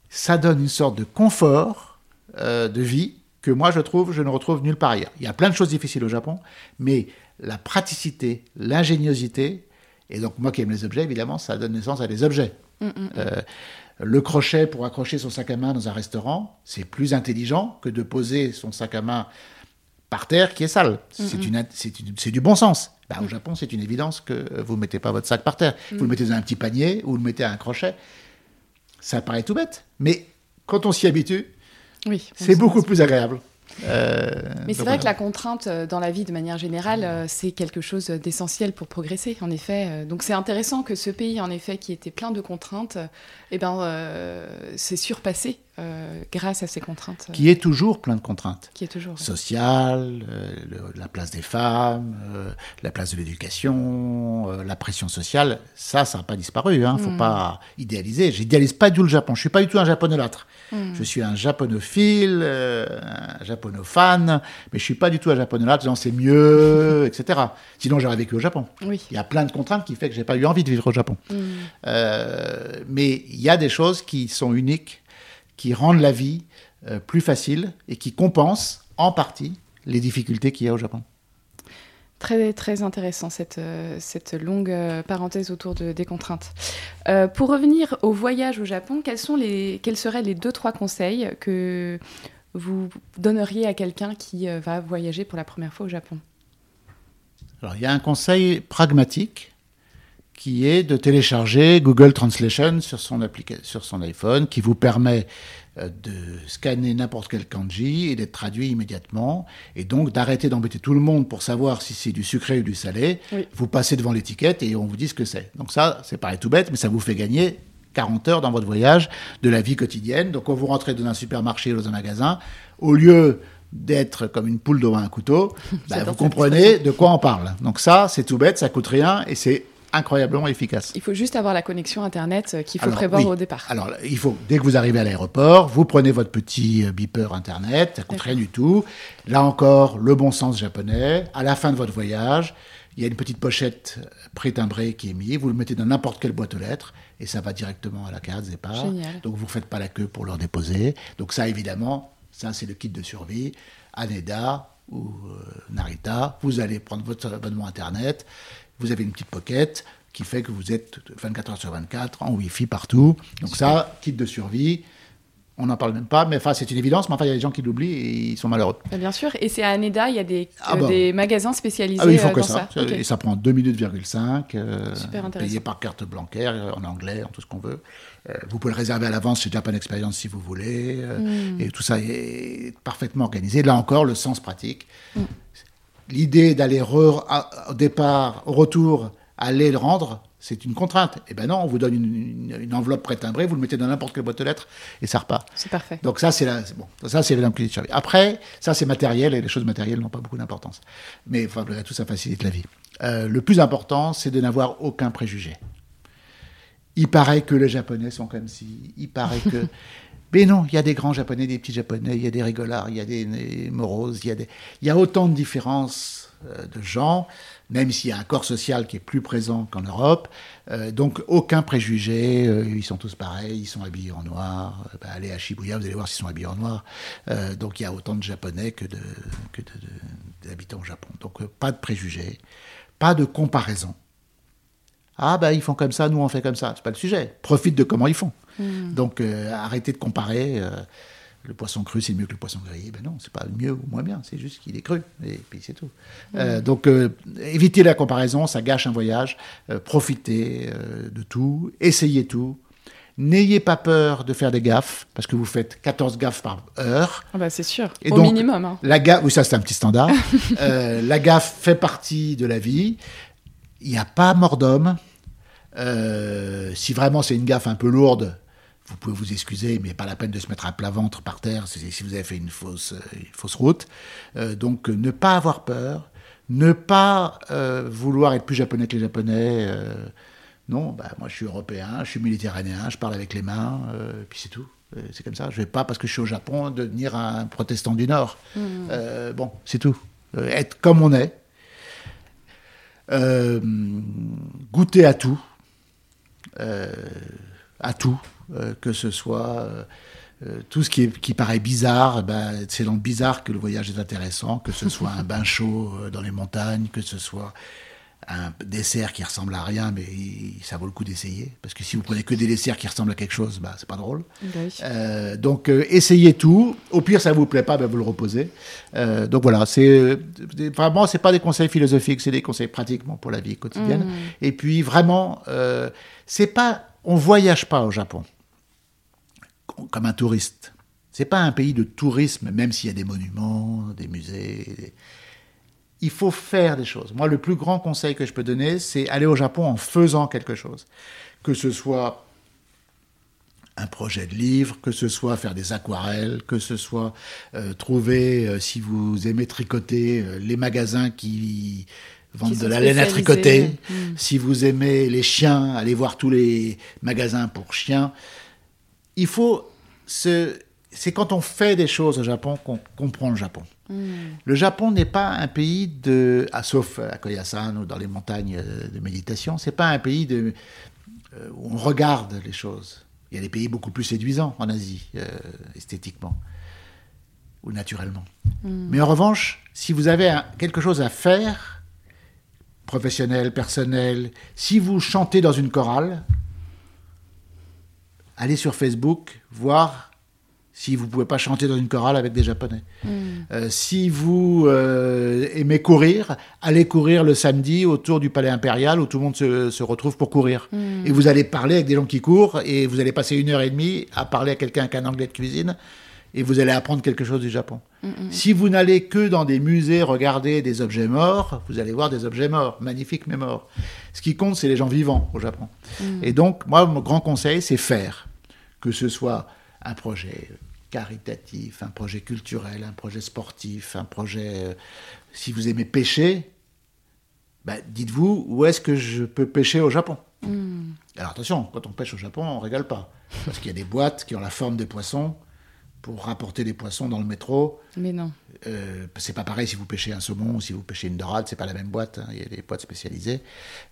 ça donne une sorte de confort euh, de vie que moi je trouve, je ne retrouve nulle part ailleurs. Il y a plein de choses difficiles au Japon, mais la praticité, l'ingéniosité, et donc moi qui aime les objets, évidemment, ça donne naissance à des objets. Mm, mm, mm. Euh, le crochet pour accrocher son sac à main dans un restaurant, c'est plus intelligent que de poser son sac à main par terre qui est sale. C'est du bon sens. Bah, au Japon, c'est une évidence que vous ne mettez pas votre sac par terre. Vous le mettez dans un petit panier ou vous le mettez à un crochet. Ça paraît tout bête, mais quand on s'y habitue, oui, c'est beaucoup plus agréable. Euh, Mais c'est vrai que la contrainte euh, dans la vie de manière générale, euh, c'est quelque chose d'essentiel pour progresser, en effet. Donc c'est intéressant que ce pays, en effet, qui était plein de contraintes, eh ben, s'est surpassé grâce à ces contraintes. Qui est toujours plein de contraintes. Qui est toujours. Sociales, la place des femmes, la place de l'éducation, la pression sociale, ça, ça n'a pas disparu. Il hein. ne faut hmm. pas idéaliser. J'idéalise pas du tout le Japon. Je suis pas du tout un japonolâtre. Hmm. Je suis un japonophile, un japonophane, mais je suis pas du tout un japonolâtre c'est mieux, etc. Sinon, j'aurais vécu au Japon. Il y a plein de contraintes qui fait que j'ai pas eu envie de vivre au Japon. Mm. Euh, mais il y a des choses qui sont uniques, qui rendent la vie euh, plus facile et qui compensent en partie les difficultés qu'il y a au Japon. Très, très intéressant cette, euh, cette longue parenthèse autour de, des contraintes. pour revenir au voyage au Japon, quels, sont les, quels seraient les deux, trois conseils que vous donneriez à quelqu'un qui euh, va voyager pour la première fois au Japon? Alors, il y a un conseil pragmatique qui est de télécharger Google Translation sur son, sur son iPhone, qui vous permet euh, de scanner n'importe quel kanji et d'être traduit immédiatement, et donc d'arrêter d'embêter tout le monde pour savoir si c'est du sucré ou du salé. Vous passez devant l'étiquette et on vous dit ce que c'est. Donc ça, c'est pareil tout bête, mais ça vous fait gagner 40 heures dans votre voyage de la vie quotidienne. Donc quand vous rentrez dans un supermarché ou dans un magasin, au lieu d'être comme une poule devant un couteau, bah, vous comprenez de quoi on parle. Donc ça, c'est tout bête, ça coûte rien et c'est incroyablement efficace. Il faut juste avoir la connexion Internet euh, qu'il faut prévoir au départ. Alors, il faut, dès que vous arrivez à l'aéroport, vous prenez votre petit euh, beeper Internet, ça coûte rien du tout. Là encore, le bon sens japonais. À la fin de votre voyage, il y a une petite pochette pré-timbrée qui est mise, vous le mettez dans n'importe quelle boîte aux lettres et ça va directement à la case départ. Donc vous ne faites pas la queue pour le déposer. Donc ça évidemment, ça c'est le kit de survie. Aneda ou euh, Narita, vous allez prendre votre abonnement internet, vous avez une petite pocket qui fait que vous êtes 24 heures sur 24 en Wi-Fi partout. Donc ça, kit de survie, on n'en parle même pas, mais enfin c'est une évidence, mais enfin il y a des gens qui l'oublient et ils sont malheureux. Bah, bien sûr, et c'est à Aneda, il y a des, Ah euh, bah. des magasins spécialisés Ah oui, ils font euh, que dans ça. ça. Ok. Et ça prend 2 minutes, 5, euh, Super intéressant. payé par carte bancaire, euh, en anglais, en tout ce qu'on veut. Euh, vous pouvez le réserver à l'avance chez Japan Experience si vous voulez. euh, Hmm. Et tout ça est parfaitement organisé. Là encore, le sens pratique. Hmm. L'idée d'aller au départ, au retour, aller le rendre, c'est une contrainte. Eh ben non, on vous donne une, une- une enveloppe pré-timbrée, vous le mettez dans n'importe quelle boîte aux lettres et ça repart. C'est parfait. Donc ça, c'est la- c'est bon. Ça, c'est l'implicite service. Après, ça, c'est matériel et les choses matérielles n'ont pas beaucoup d'importance. Mais enfin, tout, ça facilite la vie. Euh, le plus important, c'est de n'avoir aucun préjugé. Il paraît que les Japonais sont comme si. Il paraît que. Mais non, il y a des grands Japonais, des petits Japonais, il y a des rigolards, il y a des, des moroses, il y a, des, y a autant de différences euh, de gens, même s'il y a un corps social qui est plus présent qu'en Europe. Euh, donc aucun préjugé, euh, ils sont tous pareils, ils sont habillés en noir. Bah, allez à Shibuya, vous allez voir s'ils sont habillés en noir. Donc il y a autant de Japonais que que de- d'habitants au Japon. Donc pas de préjugés, pas de comparaison. Ah bah ils font comme ça, nous on fait comme ça. C'est pas le sujet. Profite de comment ils font. Donc euh, arrêtez de comparer. euh, le poisson cru c'est mieux que le poisson grillé. Ben non, c'est pas mieux ou moins bien. C'est juste qu'il est cru et puis c'est tout. Euh, donc évitez la comparaison, ça gâche un voyage. Profitez de tout, essayez tout. N'ayez pas peur de faire des gaffes parce que vous faites 14 gaffes par heure. Ah bah, c'est sûr, Et au donc, minimum. hein. La gaffe, oui, ça c'est un petit standard. Euh, la gaffe fait partie de la vie. Il n'y a pas mort d'homme. Euh, si vraiment c'est une gaffe un peu lourde, vous pouvez vous excuser, mais pas la peine de se mettre à plat ventre par terre si vous avez fait une fausse, euh, une fausse route. Euh, donc ne pas avoir peur, ne pas euh, vouloir être plus japonais que les japonais. non, bah, moi je suis européen, je suis méditerranéen, je parle avec les mains, euh, puis c'est tout. C'est comme ça. Je vais pas, parce que je suis au Japon, devenir un protestant du Nord. Euh, bon, c'est tout. Être comme on est. Euh, goûter à tout. Euh, à tout. Euh, que ce soit tout ce qui, paraît bizarre, ben, c'est dans le bizarre que le voyage est intéressant, que ce soit un bain chaud dans les montagnes, que ce soit un dessert qui ressemble à rien, mais ça vaut le coup d'essayer. Parce que si vous prenez que des desserts qui ressemblent à quelque chose, bah, c'est pas drôle. Bah oui. Euh, donc euh, essayez tout. Au pire, ça vous plaît pas, ben, vous le reposez. Euh, donc voilà, c'est vraiment c'est pas des conseils philosophiques, c'est des conseils pratiquement pour la vie quotidienne. Et puis vraiment, c'est pas, on voyage pas au Japon comme un touriste. C'est pas un pays de tourisme, même s'il y a des monuments, des musées. des- Il faut faire des choses. Moi, le plus grand conseil que je peux donner, c'est aller au Japon en faisant quelque chose. Que ce soit un projet de livre, que ce soit faire des aquarelles, que ce soit euh, trouver, euh, si vous aimez tricoter, euh, les magasins qui vendent de la laine à tricoter. spécialisés. Mm. Si vous aimez les chiens, allez voir tous les magasins pour chiens. Il faut se... C'est quand on fait des choses au Japon qu'on comprend le Japon. Le Japon n'est pas un pays de, ah, sauf à Koyasan ou dans les montagnes euh, de méditation, c'est pas un pays de, euh, où on regarde les choses. Il y a des pays beaucoup plus séduisants en Asie, euh, esthétiquement ou naturellement. Mais en revanche, si vous avez un- quelque chose à faire, professionnel, personnel, si vous chantez dans une chorale, allez sur Facebook voir si vous pouvez pas chanter dans une chorale avec des Japonais. Euh, si vous euh, aimez courir, allez courir le samedi autour du Palais Impérial où tout le monde se, se retrouve pour courir. Et vous allez parler avec des gens qui courent et vous allez passer une heure et demie à parler à quelqu'un avec un anglais de cuisine et vous allez apprendre quelque chose du Japon. Si vous n'allez que dans des musées regarder des objets morts, vous allez voir des objets morts, magnifiques mais morts. Ce qui compte, c'est les gens vivants au Japon. Et donc, moi, mon grand conseil, c'est faire. Que ce soit un projet caritatif, un projet culturel, un projet sportif, un projet... euh, si vous aimez pêcher, bah, dites-vous, où est-ce que je peux pêcher au Japon? Alors attention, quand on pêche au Japon, on régale pas. Parce qu'il y a des boîtes qui ont la forme des poissons pour rapporter des poissons dans le métro. Mais non. Euh, c'est pas pareil si vous pêchez un saumon ou si vous pêchez une dorade, c'est pas la même boîte. hein, il y a des boîtes spécialisées.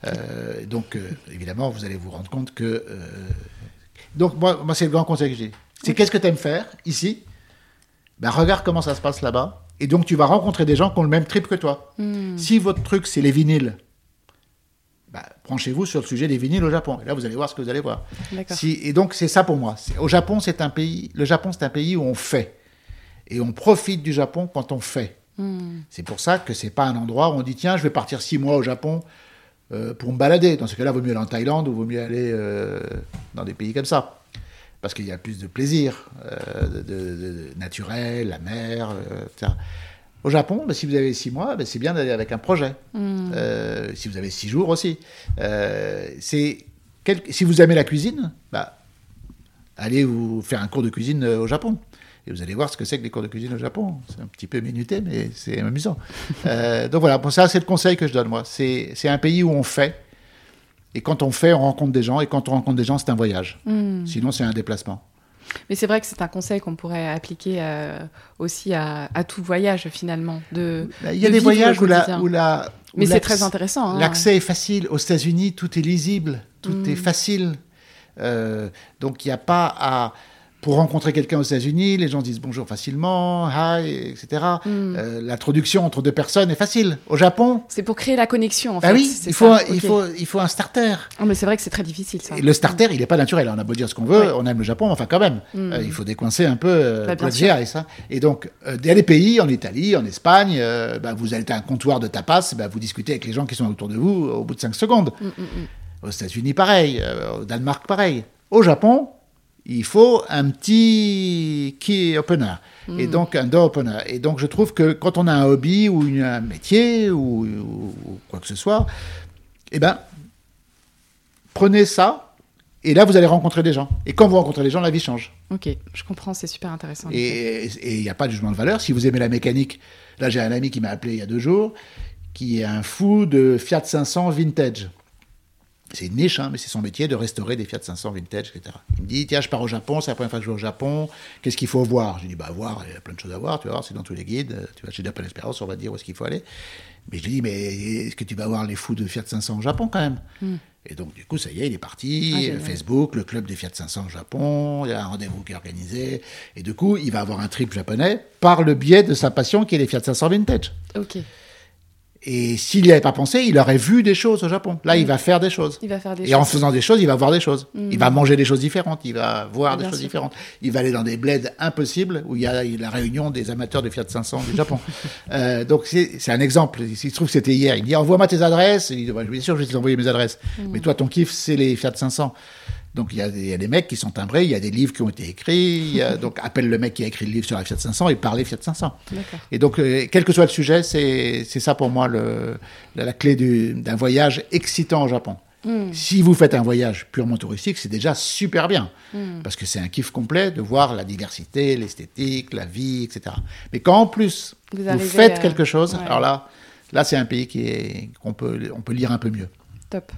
Euh, donc, euh, évidemment, vous allez vous rendre compte que. Donc, moi, moi c'est le grand conseil que j'ai. C'est qu'est-ce que tu aimes faire ici? Ben, Regarde comment ça se passe là-bas. Et donc, tu vas rencontrer des gens qui ont le même trip que toi. Si votre truc, c'est les vinyles, bah, branchez-vous sur le sujet des vinyles au Japon. Et là, vous allez voir ce que vous allez voir. Si, et donc, c'est ça pour moi. Au Japon, c'est un pays. Le Japon, c'est un pays où on fait. Et on profite du Japon quand on fait. Hmm. C'est pour ça que c'est pas un endroit où on dit tiens, je vais partir six mois au Japon euh, pour me balader. Dans ce cas-là, vaut mieux aller en Thaïlande ou vaut mieux aller euh, dans des pays comme ça. Parce qu'il y a plus de plaisir euh, de, de- de- naturel, la mer, euh, etc. Au Japon, bah, si vous avez six mois, bah, c'est bien d'aller avec un projet. Hmm. Euh, si vous avez six jours aussi. Euh, c'est quel- Si vous aimez la cuisine, bah, allez vous faire un cours de cuisine au Japon. Et vous allez voir ce que c'est que les cours de cuisine au Japon. C'est un petit peu minuté, mais c'est amusant. Donc voilà, ça, c'est le conseil que je donne, moi. C'est un pays où on fait. Et quand on fait, on rencontre des gens. Et quand on rencontre des gens, c'est un voyage. Hmm. Sinon, c'est un déplacement. Mais c'est vrai que c'est un conseil qu'on pourrait appliquer euh, aussi à, à tout voyage finalement. De, Il y a de des voyages où la, où la, où Mais c'est très intéressant. hein. L'accès est facile. Aux États-Unis, tout est lisible, tout est facile. Euh, donc il n'y a pas à. Pour rencontrer quelqu'un aux États-Unis, les gens disent bonjour facilement, hi, etc. Mm. Euh, L'introduction entre deux personnes est facile. Au Japon, C'est pour créer la connexion en bah fait. oui, il faut, il, faut, il faut un starter. Ah, mais c'est vrai que c'est très difficile ça. Et le starter, il n'est pas naturel. On a beau dire ce qu'on veut, Ouais. on aime le Japon, enfin quand même, Mm. Euh, il faut décoincer un peu euh, Bah, et ça. Et donc, euh, il y a des pays, en Italie, en Espagne, bah, vous êtes à un comptoir de tapas, bah, vous discutez avec les gens qui sont autour de vous au bout de 5 secondes. Mm, mm, mm. Aux États-Unis, pareil. au Danemark, pareil. Au Japon, il faut un petit key opener. Et Mm. donc, un door opener. Et donc, je trouve que quand on a un hobby ou une- un métier ou, ou- ou quoi que ce soit, eh ben, prenez ça. Et là, vous allez rencontrer des gens. Et quand vous rencontrez des gens, la vie change. Ok, je comprends, c'est super intéressant. Et et il n'y a pas de jugement de valeur. Si vous aimez la mécanique, là j'ai un ami qui m'a appelé il y a deux jours, qui est un fou de Fiat 500 vintage. C'est une niche, hein, mais c'est son métier de restaurer des Fiat 500 vintage, etc. Il me dit, tiens, je pars au Japon, c'est la première fois que je vais au Japon, qu'est-ce qu'il faut voir? Je lui dis, bah voir, il y a plein de choses à voir, tu vas voir, c'est dans tous les guides, euh, tu vas chez Japan Experience, on va dire où est-ce qu'il faut aller. Mais je lui dis, mais est-ce que tu vas voir les fous de Fiat 500 au Japon quand même? Et donc, du coup, ça y est, il est parti. Ah. Facebook, le club des Fiat 500 au Japon, il y a un rendez-vous qui est organisé. Et du coup, il va avoir un trip japonais par le biais de sa passion qui est les Fiat 500 vintage. Ok, Et s'il n'y avait pas pensé, il aurait vu des choses au Japon. Là, il va faire des choses. il va faire des Et en faisant des choses, il va voir des choses. Mm. Il va manger des choses différentes. Il va voir des choses différentes. Il va aller dans des bleds impossibles où il y a la réunion des amateurs de Fiat 500 du Japon. Euh, donc c'est c'est un exemple. Il se trouve que c'était hier. Il me dit envoie-moi tes adresses. Il dit bien sûr, je vais te envoyer mes adresses. Mm. Mais toi, ton kiff, c'est les Fiat 500. Donc il y, a des, il y a des mecs qui sont timbrés, il y a des livres qui ont été écrits. il y a- donc appelle le mec qui a écrit le livre sur la Fiat 500 et parlez Fiat 500. D'accord. Et donc, euh, quel que soit le sujet, c'est ça pour moi le, la, la clé du- d'un voyage excitant au Japon. Mm. Si vous faites un voyage purement touristique, c'est déjà super bien. Mm. Parce que c'est un kiff complet de voir la diversité, l'esthétique, la vie, etc. Mais quand en plus Vous faites à- quelque chose, ouais. alors là, là c'est un pays qui est qu'on peut on peut lire un peu mieux. Top.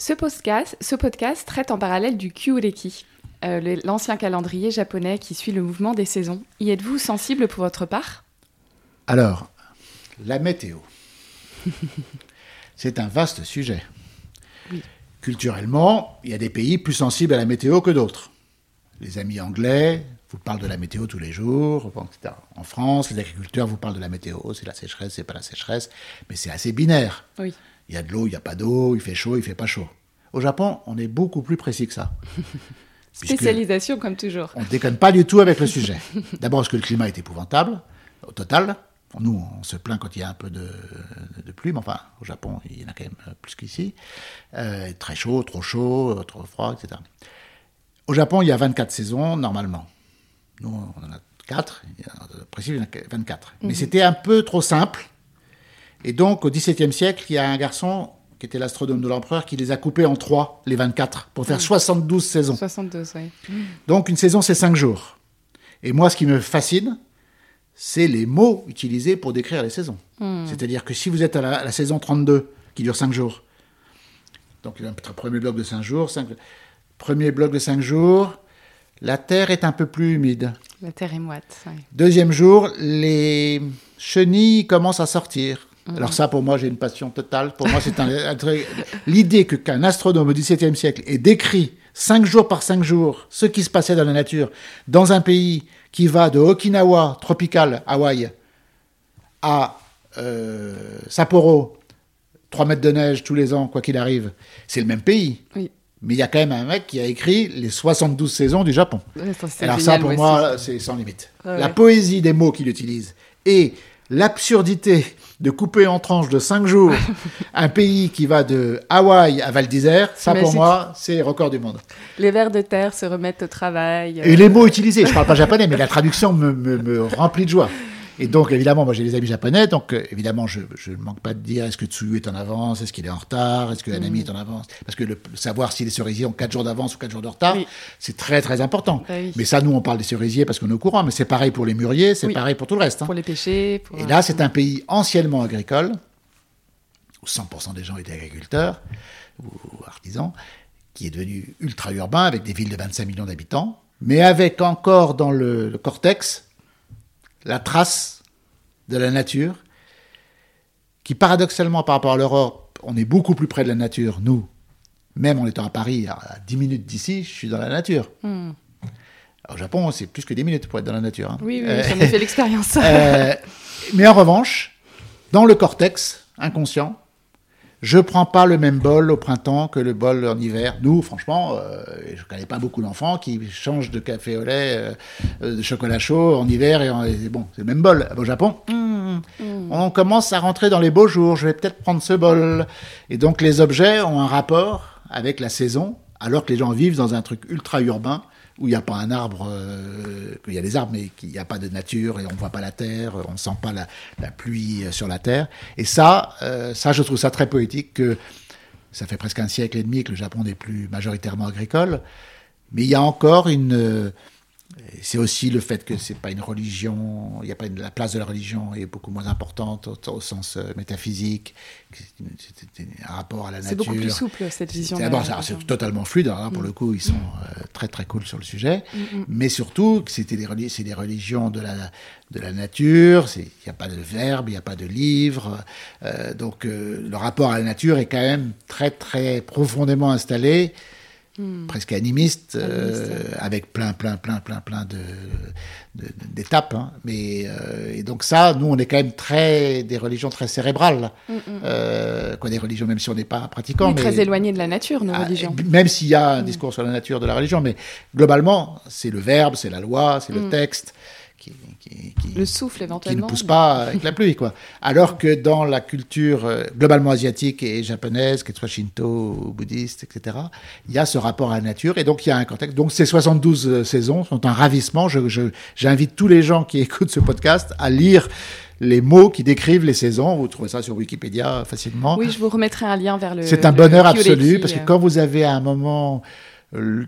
Ce podcast, ce podcast traite en parallèle du Kyureki, euh, l'ancien calendrier japonais qui suit le mouvement des saisons. Y êtes-vous sensible pour votre part? Alors, la météo. c'est un vaste sujet. Oui. Culturellement, il y a des pays plus sensibles à la météo que d'autres. Les amis anglais vous parlent de la météo tous les jours, etc. En France, les agriculteurs vous parlent de la météo, c'est la sécheresse, c'est pas la sécheresse, mais c'est assez binaire. Oui. Il y a de l'eau, il n'y a pas d'eau, il fait chaud, il fait pas chaud. Au Japon, on est beaucoup plus précis que ça. Spécialisation comme toujours. on ne déconne pas du tout avec le sujet. D'abord parce que le climat est épouvantable, au total. Nous, on se plaint quand il y a un peu de, de pluie, mais enfin, au Japon, il y en a quand même plus qu'ici. Euh, très chaud, trop chaud, trop froid, etc. Au Japon, il y a 24 saisons, normalement. Nous, on en a 4, en principe, il y en a 24. Mais c'était un peu trop simple. Et donc, au XVIIe siècle, il y a un garçon qui était l'astronome de l'empereur qui les a coupés en trois, les 24, pour faire 72 saisons. 72, oui. Donc une saison, c'est cinq jours. Et moi, ce qui me fascine, c'est les mots utilisés pour décrire les saisons. C'est-à-dire que si vous êtes à la, à la saison 32, qui dure cinq jours, donc il y a un premier bloc de cinq jours, cinq- premier bloc de cinq jours, la terre est un peu plus humide. La terre est moite. oui. Deuxième jour, les chenilles commencent à sortir. Alors ça, pour moi, j'ai une passion totale. Pour moi, c'est un, l'idée que qu'un astronome au XVIIe siècle ait décrit cinq jours par cinq jours ce qui se passait dans la nature dans un pays qui va de Okinawa, tropical, Hawaï, à euh, Sapporo, 3 mètres de neige tous les ans, quoi qu'il arrive. C'est le même pays. Oui. Mais il y a quand même un mec qui a écrit les 72 saisons du Japon. Ouais, ça, c'est Alors ça, pour ouais, moi, c'est sans limite. Ouais, La poésie des mots qu'il utilise et l'absurdité de couper en tranches de 5 jours un pays qui va de Hawaï à Val d'Isère, ça pour moi, c'est record du monde. Les vers de terre se remettent au travail. Et euh, les mots utilisés, je parle pas japonais, mais la traduction me, me- me remplit de joie. Et donc, évidemment, moi j'ai des amis japonais, donc euh, évidemment, je je ne manque pas de dire est-ce que Tsuyu est en avance, est-ce qu'il est en retard, est-ce que Hanami est en avance? Parce que le, savoir si les cerisiers ont 4 jours d'avance ou 4 jours de retard, Oui. c'est très très important. Bah oui. Mais ça, nous, on parle des cerisiers parce qu'on est au courant, mais c'est pareil pour les mûriers, c'est Oui. pareil pour tout le reste. hein. Pour les pêcher. Pour... Et là, c'est un pays anciennement agricole, où 100% des gens étaient agriculteurs ou artisans, qui est devenu ultra-urbain avec des villes de 25 millions d'habitants, mais avec encore dans le, le cortex la trace de la nature, qui paradoxalement par rapport à l'Europe, on est beaucoup plus près de la nature, nous. Même en étant à Paris, à 10 minutes d'ici, je suis dans la nature. Hmm. Au Japon, c'est plus que 10 minutes pour être dans la nature. hein. Oui, oui, Euh, j'en ai fait l'expérience. euh, mais en revanche, dans le cortex inconscient, je prends pas le même bol au printemps que le bol en hiver. Nous, franchement, euh, je connais pas beaucoup d'enfants qui changent de café au lait, euh, euh, de chocolat chaud en hiver et, en- et bon, c'est le même bol. Au Japon, hmm, on commence à rentrer dans les beaux jours. Je vais peut-être prendre ce bol. Et donc les objets ont un rapport avec la saison, alors que les gens vivent dans un truc ultra urbain où il n'y a pas un arbre, euh, qu'il y a des arbres, mais qu'il n'y a pas de nature et on ne voit pas la terre, on ne sent pas la, pluie euh, sur la terre. Et ça, euh, ça, je trouve ça très poétique que ça fait presque un siècle et demi que le Japon n'est plus majoritairement agricole, mais il y a encore une. C'est aussi le fait que c'est pas une religion, il y a pas une- la place de la religion est beaucoup moins importante au, au sens euh, métaphysique, que c'est c'est un rapport à la C'est nature. beaucoup plus souple, cette vision. C'est d'abord, c'est totalement fluide. Alors là, pour le coup, ils sont euh, très très cool sur le sujet. Mais surtout, c'était des, c'est des religions de la, de la nature. c'est- Il n'y a pas de verbe, il n'y a pas de livre. Euh, donc, euh, le rapport à la nature est quand même très très profondément installé. Presque animiste, euh, avec plein, plein, plein, plein, plein de, de- d'étapes. hein. Mais euh, et donc ça, nous, on est quand même très des religions très cérébrales, Euh, quoi, des religions même si on n'est pas pratiquant, mais très éloigné de la nature, nos ah, religions. Même s'il y a un discours sur la nature de la religion, mais globalement, c'est le verbe, c'est la loi, c'est le texte qui, qui- qui- Le souffle, qui ne éventuellement. pousse pas avec la pluie, quoi. Alors que dans la culture euh, globalement asiatique et japonaise, qu'elle soit shinto ou bouddhiste, etc., il y a ce rapport à la nature et donc il y a un contexte. Donc ces 72 euh, saisons sont un ravissement. J'invite tous les gens qui écoutent ce podcast à lire les mots qui décrivent les saisons. Vous trouvez ça sur Wikipédia facilement. Oui, je vous remettrai un lien vers le. C'est un le bonheur Kyoleki, absolu parce que euh, quand vous avez à un moment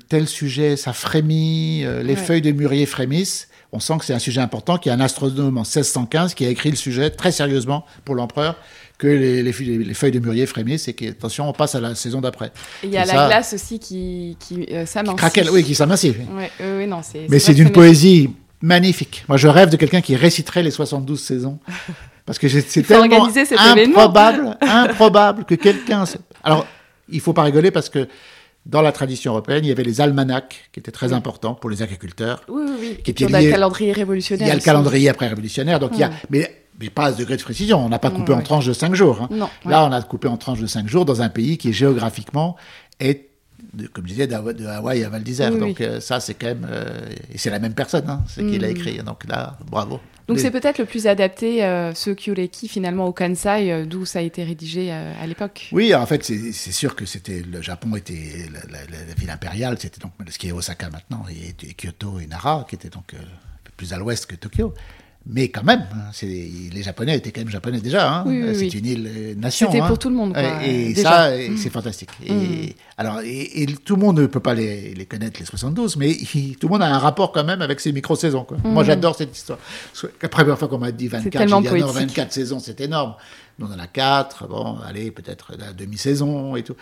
tel sujet, ça frémit, les Ouais. feuilles de mûrier frémissent, on sent que c'est un sujet important, qu'il y a un astronome en 1615 qui a écrit le sujet très sérieusement pour l'empereur, que les, les feuilles- les feuilles de mûrier frémissent et que, attention, on passe à la saison d'après. Il y a Et la ça- glace aussi qui, qui euh, s'amincit. Craquelle, oui, qui s'amincit. Ouais, euh, c'est. Mais c'est d'une poésie magnifique. Moi, je rêve de quelqu'un qui réciterait les 72 saisons. Parce que c'est tellement improbable, improbable que quelqu'un... Alors, il faut pas rigoler parce que dans la tradition européenne, il y avait les almanachs qui étaient très importants pour les agriculteurs. Oui, oui, oui. qui on a le calendrier Il révolutionnaire. y a le calendrier après révolutionnaire, donc il y a... Ouais. Mais, mais pas à ce degré de précision. On n'a pas coupé Ouais, en tranches de 5 jours. hein. Non, Là, on a coupé en tranches de 5 jours dans un pays qui géographiquement est de- comme je disais, de Hawaï à Val d'Isère. Oui, donc oui. euh, ça, c'est quand même... euh, et c'est la même personne, hein, c'est qui l'a Mm. écrit. Donc là, bravo. Donc c'est peut-être le plus adapté, euh, ce Kyoleki, finalement, au Kansai, euh, d'où ça a été rédigé euh, à l'époque. Oui, en fait, c'est sûr que c'était le Japon était la, la- la- la ville impériale, c'était donc ce qui est Osaka maintenant, et, et Kyoto et Nara, qui étaient donc euh, plus à l'ouest que Tokyo. Mais quand même, hein, c'est- les Japonais étaient quand même japonais déjà. hein. Oui, oui, Euh, c'est oui. une île euh, nation. C'était hein. pour tout le monde, quoi, Et, déjà. ça, et Mm. c'est fantastique. Et, alors, et, et tout le monde ne peut pas les, les connaître les 72, mais il- tout le monde a un rapport quand même avec ces micro-saisons. Moi, j'adore cette histoire. La première fois qu'on m'a dit 24, j'ai dit, ah non, poétique. 24 saisons, c'est énorme. Nous, on en a 4, bon, allez, peut-être la demi-saison et tout.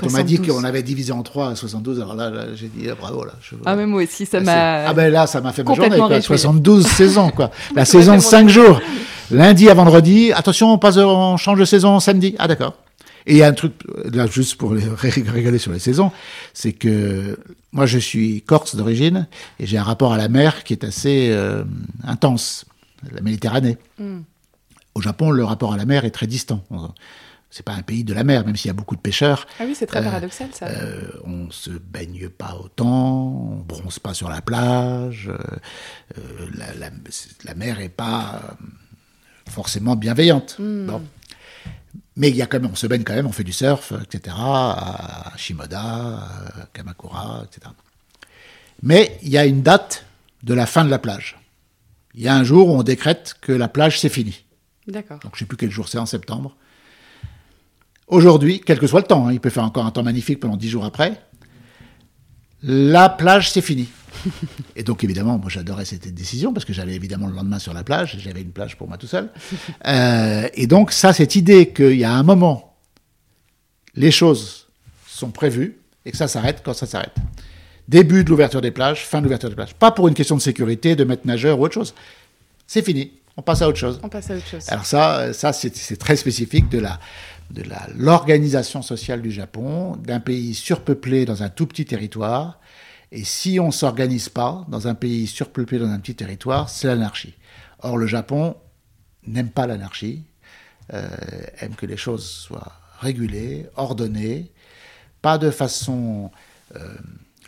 Quand on m'a dit 72. qu'on avait divisé en 3 à 72, alors là, là, j'ai dit, ah, bravo, là. Je, Ah, mais moi aussi, ça ah, m'a. Ah ben là, ça m'a fait ma journée, quoi. réjoui. 72 saisons, quoi. La saison de fait 5 mon jours. Lundi à vendredi. Attention, on passe, on change de saison samedi. Ah d'accord. Et il y a un truc, là, juste pour les- rigoler sur les saisons, c'est que moi, je suis corse d'origine et j'ai un rapport à la mer qui est assez euh, intense, la Méditerranée. Mm. Au Japon, le rapport à la mer est très distant. C'est pas un pays de la mer, même s'il y a beaucoup de pêcheurs. Ah oui, c'est très paradoxal ça. Euh, on se baigne pas autant, on bronze pas sur la plage, euh, la, la, mer est pas forcément bienveillante. Bon. Mais il y a quand même, on se baigne quand même, on fait du surf, etc. À Shimoda, à Kamakura, etc. Mais il y a une date de la fin de la plage. Il y a un jour où on décrète que la plage c'est fini. D'accord. Donc je ne sais plus quel jour c'est, en septembre. Aujourd'hui, quel que soit le temps, hein, il peut faire encore un temps magnifique pendant dix jours après, la plage c'est fini. Et donc évidemment, moi j'adorais cette décision parce que j'allais évidemment le lendemain sur la plage, j'avais une plage pour moi tout seul. Euh, et donc ça, cette idée qu'il y a un moment, les choses sont prévues et que ça s'arrête quand ça s'arrête. Début de l'ouverture des plages, fin de l'ouverture des plages. Pas pour une question de sécurité, de mettre nageur ou autre chose. C'est fini. On passe à autre chose. On passe à autre chose. Alors ça, ça c'est très spécifique de la de l'organisation sociale du Japon, d'un pays surpeuplé dans un tout petit territoire. Et si on ne s'organise pas dans un pays surpeuplé dans un petit territoire, c'est l'anarchie. Or, le Japon n'aime pas l'anarchie, euh, aime que les choses soient régulées, ordonnées, pas de façon euh,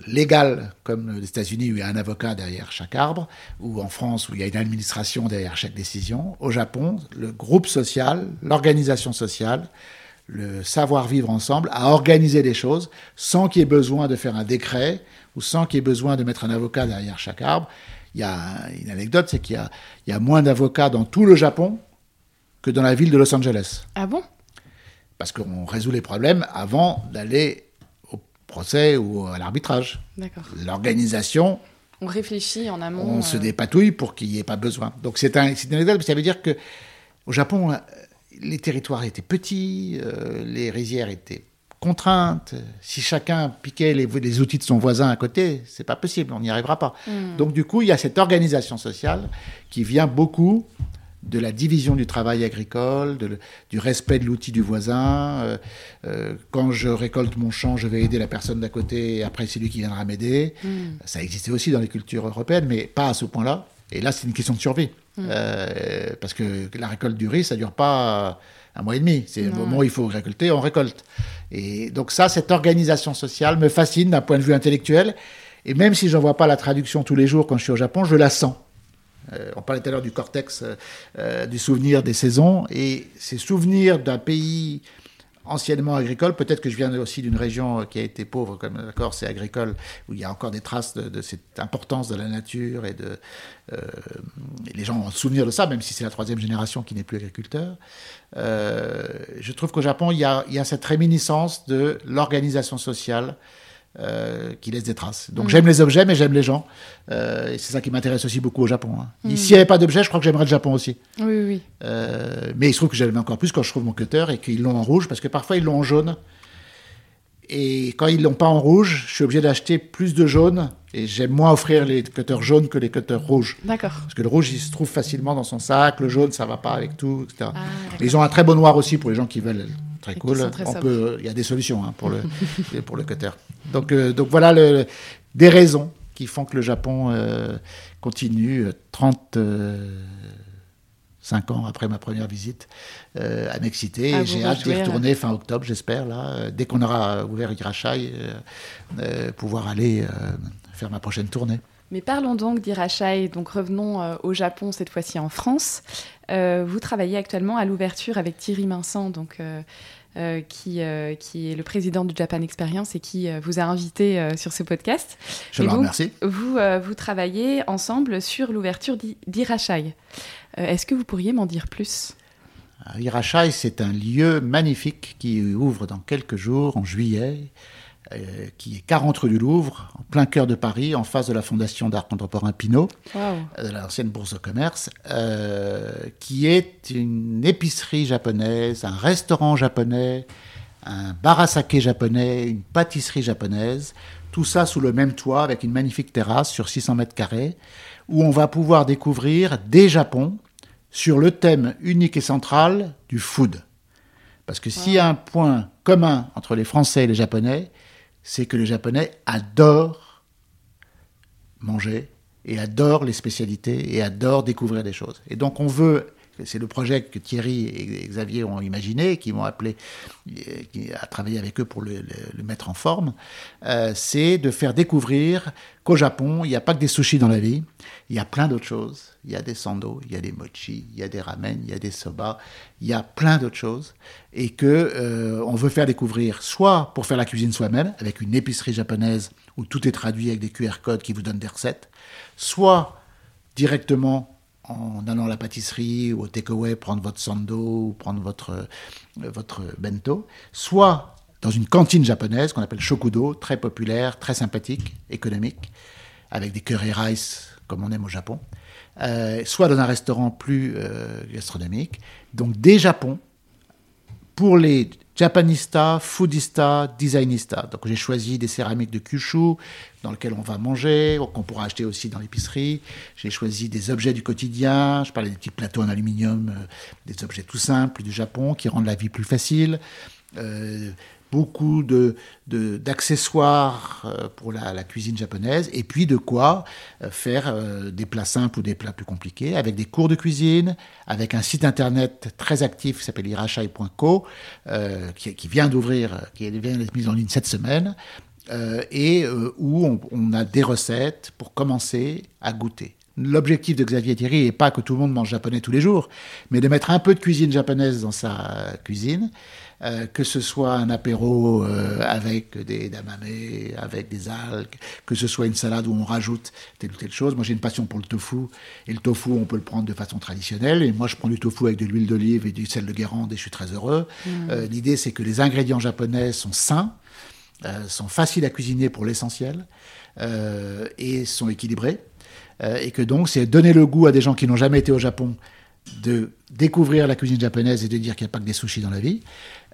légal comme les États-Unis où il y a un avocat derrière chaque arbre, ou en France où il y a une administration derrière chaque décision. Au Japon, le groupe social, l'organisation sociale, le savoir-vivre ensemble a organisé des choses sans qu'il y ait besoin de faire un décret ou sans qu'il y ait besoin de mettre un avocat derrière chaque arbre. Il y a une anecdote, c'est qu'il y a, il y a moins d'avocats dans tout le Japon que dans la ville de Los Angeles. Ah bon? Parce qu'on résout les problèmes avant d'aller procès ou à l'arbitrage. L'organisation. On réfléchit en amont. On se euh. dépatouille pour qu'il n'y ait pas besoin. Donc c'est un, une anecdote, ça veut dire que au Japon, euh, les territoires étaient petits, euh, les rizières étaient contraintes. Si chacun piquait les, les outils de son voisin à côté, c'est pas possible, on n'y arrivera pas. Hmm. Donc du coup, il y a cette organisation sociale qui vient beaucoup de la division du travail agricole, du respect de l'outil du voisin. Euh, euh, quand je récolte mon champ, je vais aider la personne d'à côté, et après c'est lui qui viendra m'aider. Hmm. Ça existait aussi dans les cultures européennes, mais pas à ce point-là. Et là, c'est une question de survie. Hmm. Euh, parce que la récolte du riz, ça dure pas un mois et demi. C'est le moment où il faut récolter, on récolte. Et donc ça, cette organisation sociale me fascine d'un point de vue intellectuel. Et même si je n'en vois pas la traduction tous les jours quand je suis au Japon, je la sens. Euh, on parlait tout à l'heure du cortex, euh, euh, du souvenir des saisons, et ces souvenirs d'un pays anciennement agricole, peut-être que je viens aussi d'une région qui a été pauvre, comme d'accord, c'est agricole, où il y a encore des traces de, cette importance de la nature et de les gens ont souvenir de ça, même si c'est la troisième génération qui n'est plus agriculteur. je trouve qu'au Japon, il y, a, il y a cette réminiscence de l'organisation sociale euh, qui laisse des traces. Donc mm. j'aime les objets, mais j'aime les gens. Euh, et c'est ça qui m'intéresse aussi beaucoup au Japon. Hein. Mm. S'il n'y avait pas d'objets, je crois que j'aimerais le Japon aussi. Oui, oui. Euh, mais il se trouve que j'aime encore plus quand je trouve mon cutter et qu'ils l'ont en rouge, parce que parfois ils l'ont en jaune. Et quand ils l'ont pas en rouge, je suis obligé d'acheter plus de jaune. Et j'aime moins offrir les cutters jaunes que les cutters rouges. D'accord. Parce que le rouge, il se trouve facilement dans son sac. Le jaune, ça va pas avec tout, etc. Ah, ils ont un très beau noir aussi pour les gens qui veulent très cool. Il y a des solutions hein, pour le pour le cutter. Donc euh, donc voilà le, des raisons qui font que le Japon euh, continue 30 euh, cinq ans après ma première visite à m'exciter. Ah, J'ai hâte d'y retourner fin octobre, j'espère, là, dès qu'on aura ouvert Hirachai, pouvoir aller faire ma prochaine tournée. Mais parlons donc d'Irachai, donc revenons au Japon, cette fois-ci en France. Vous travaillez actuellement à l'ouverture avec Thierry Vincent, donc euh, qui, euh, qui est le président du Japan Experience et qui euh, vous a invité sur ce podcast. Je vous remercie. Vous, vous travaillez ensemble sur l'ouverture d'Irachai. Est-ce que vous pourriez m'en dire plus? Irachai, c'est un lieu magnifique qui ouvre dans quelques jours, en juillet, euh, qui est 40 rue du Louvre, en plein cœur de Paris, en face de la Fondation d'art contemporain Pinault, euh, de l'ancienne bourse de commerce, euh, qui est une épicerie japonaise, un restaurant japonais, un bar à saké japonais, une pâtisserie japonaise, tout ça sous le même toit avec une magnifique terrasse sur 600 mètres carrés, où on va pouvoir découvrir des Japons sur le thème unique et central du food. Parce que s'il y a un point commun entre les Français et les Japonais, c'est que les Japonais adorent manger et adorent les spécialités et adorent découvrir des choses. Et donc on veut c'est le projet que Thierry et Xavier ont imaginé, qui m'ont appelé à travailler avec eux pour le, mettre en forme, euh, c'est de faire découvrir qu'au Japon, il n'y a pas que des sushis dans la vie, il y a plein d'autres choses. Il y a des sando, il y a des mochi, il y a des ramen, il y a des soba, il y a plein d'autres choses, et que euh, on veut faire découvrir, soit pour faire la cuisine soi-même, avec une épicerie japonaise où tout est traduit avec des QR codes qui vous donnent des recettes, soit directement en allant à la pâtisserie ou au takeaway prendre votre sando ou prendre votre, euh, votre bento, soit dans une cantine japonaise qu'on appelle Shokudo, très populaire, très sympathique, économique, avec des curry rice comme on aime au Japon, euh, soit dans un restaurant plus euh, gastronomique. Donc des Japons pour les japanistas, foodistas, designistas. Donc j'ai choisi des céramiques de Kyushu dans lesquelles on va manger, qu'on pourra acheter aussi dans l'épicerie. J'ai choisi des objets du quotidien. Je parlais des petits plateaux en aluminium, euh, des objets tout simples du Japon qui rendent la vie plus facile. Euh, beaucoup de, d'accessoires euh, pour la, cuisine japonaise, et puis de quoi euh, faire euh, des plats simples ou des plats plus compliqués, avec des cours de cuisine, avec un site internet très actif qui s'appelle irachai.co, qui, vient d'ouvrir, qui vient d'être mis en ligne cette semaine, et où on, on a des recettes pour commencer à goûter. L'objectif de Xavier Thierry n'est pas que tout le monde mange japonais tous les jours, mais de mettre un peu de cuisine japonaise dans sa cuisine, euh, que ce soit un apéro euh, avec des damame, avec des algues, que ce soit une salade où on rajoute telle ou telle chose. Moi, j'ai une passion pour le tofu, et le tofu, on peut le prendre de façon traditionnelle. Et moi, je prends du tofu avec de l'huile d'olive et du sel de Guérande, et je suis très heureux. Mmh. Euh, l'idée, c'est que les ingrédients japonais sont sains, sont faciles à cuisiner pour l'essentiel, et sont équilibrés. et que donc, c'est donner le goût à des gens qui n'ont jamais été au Japon de découvrir la cuisine japonaise et de dire qu'il n'y a pas que des sushis dans la vie.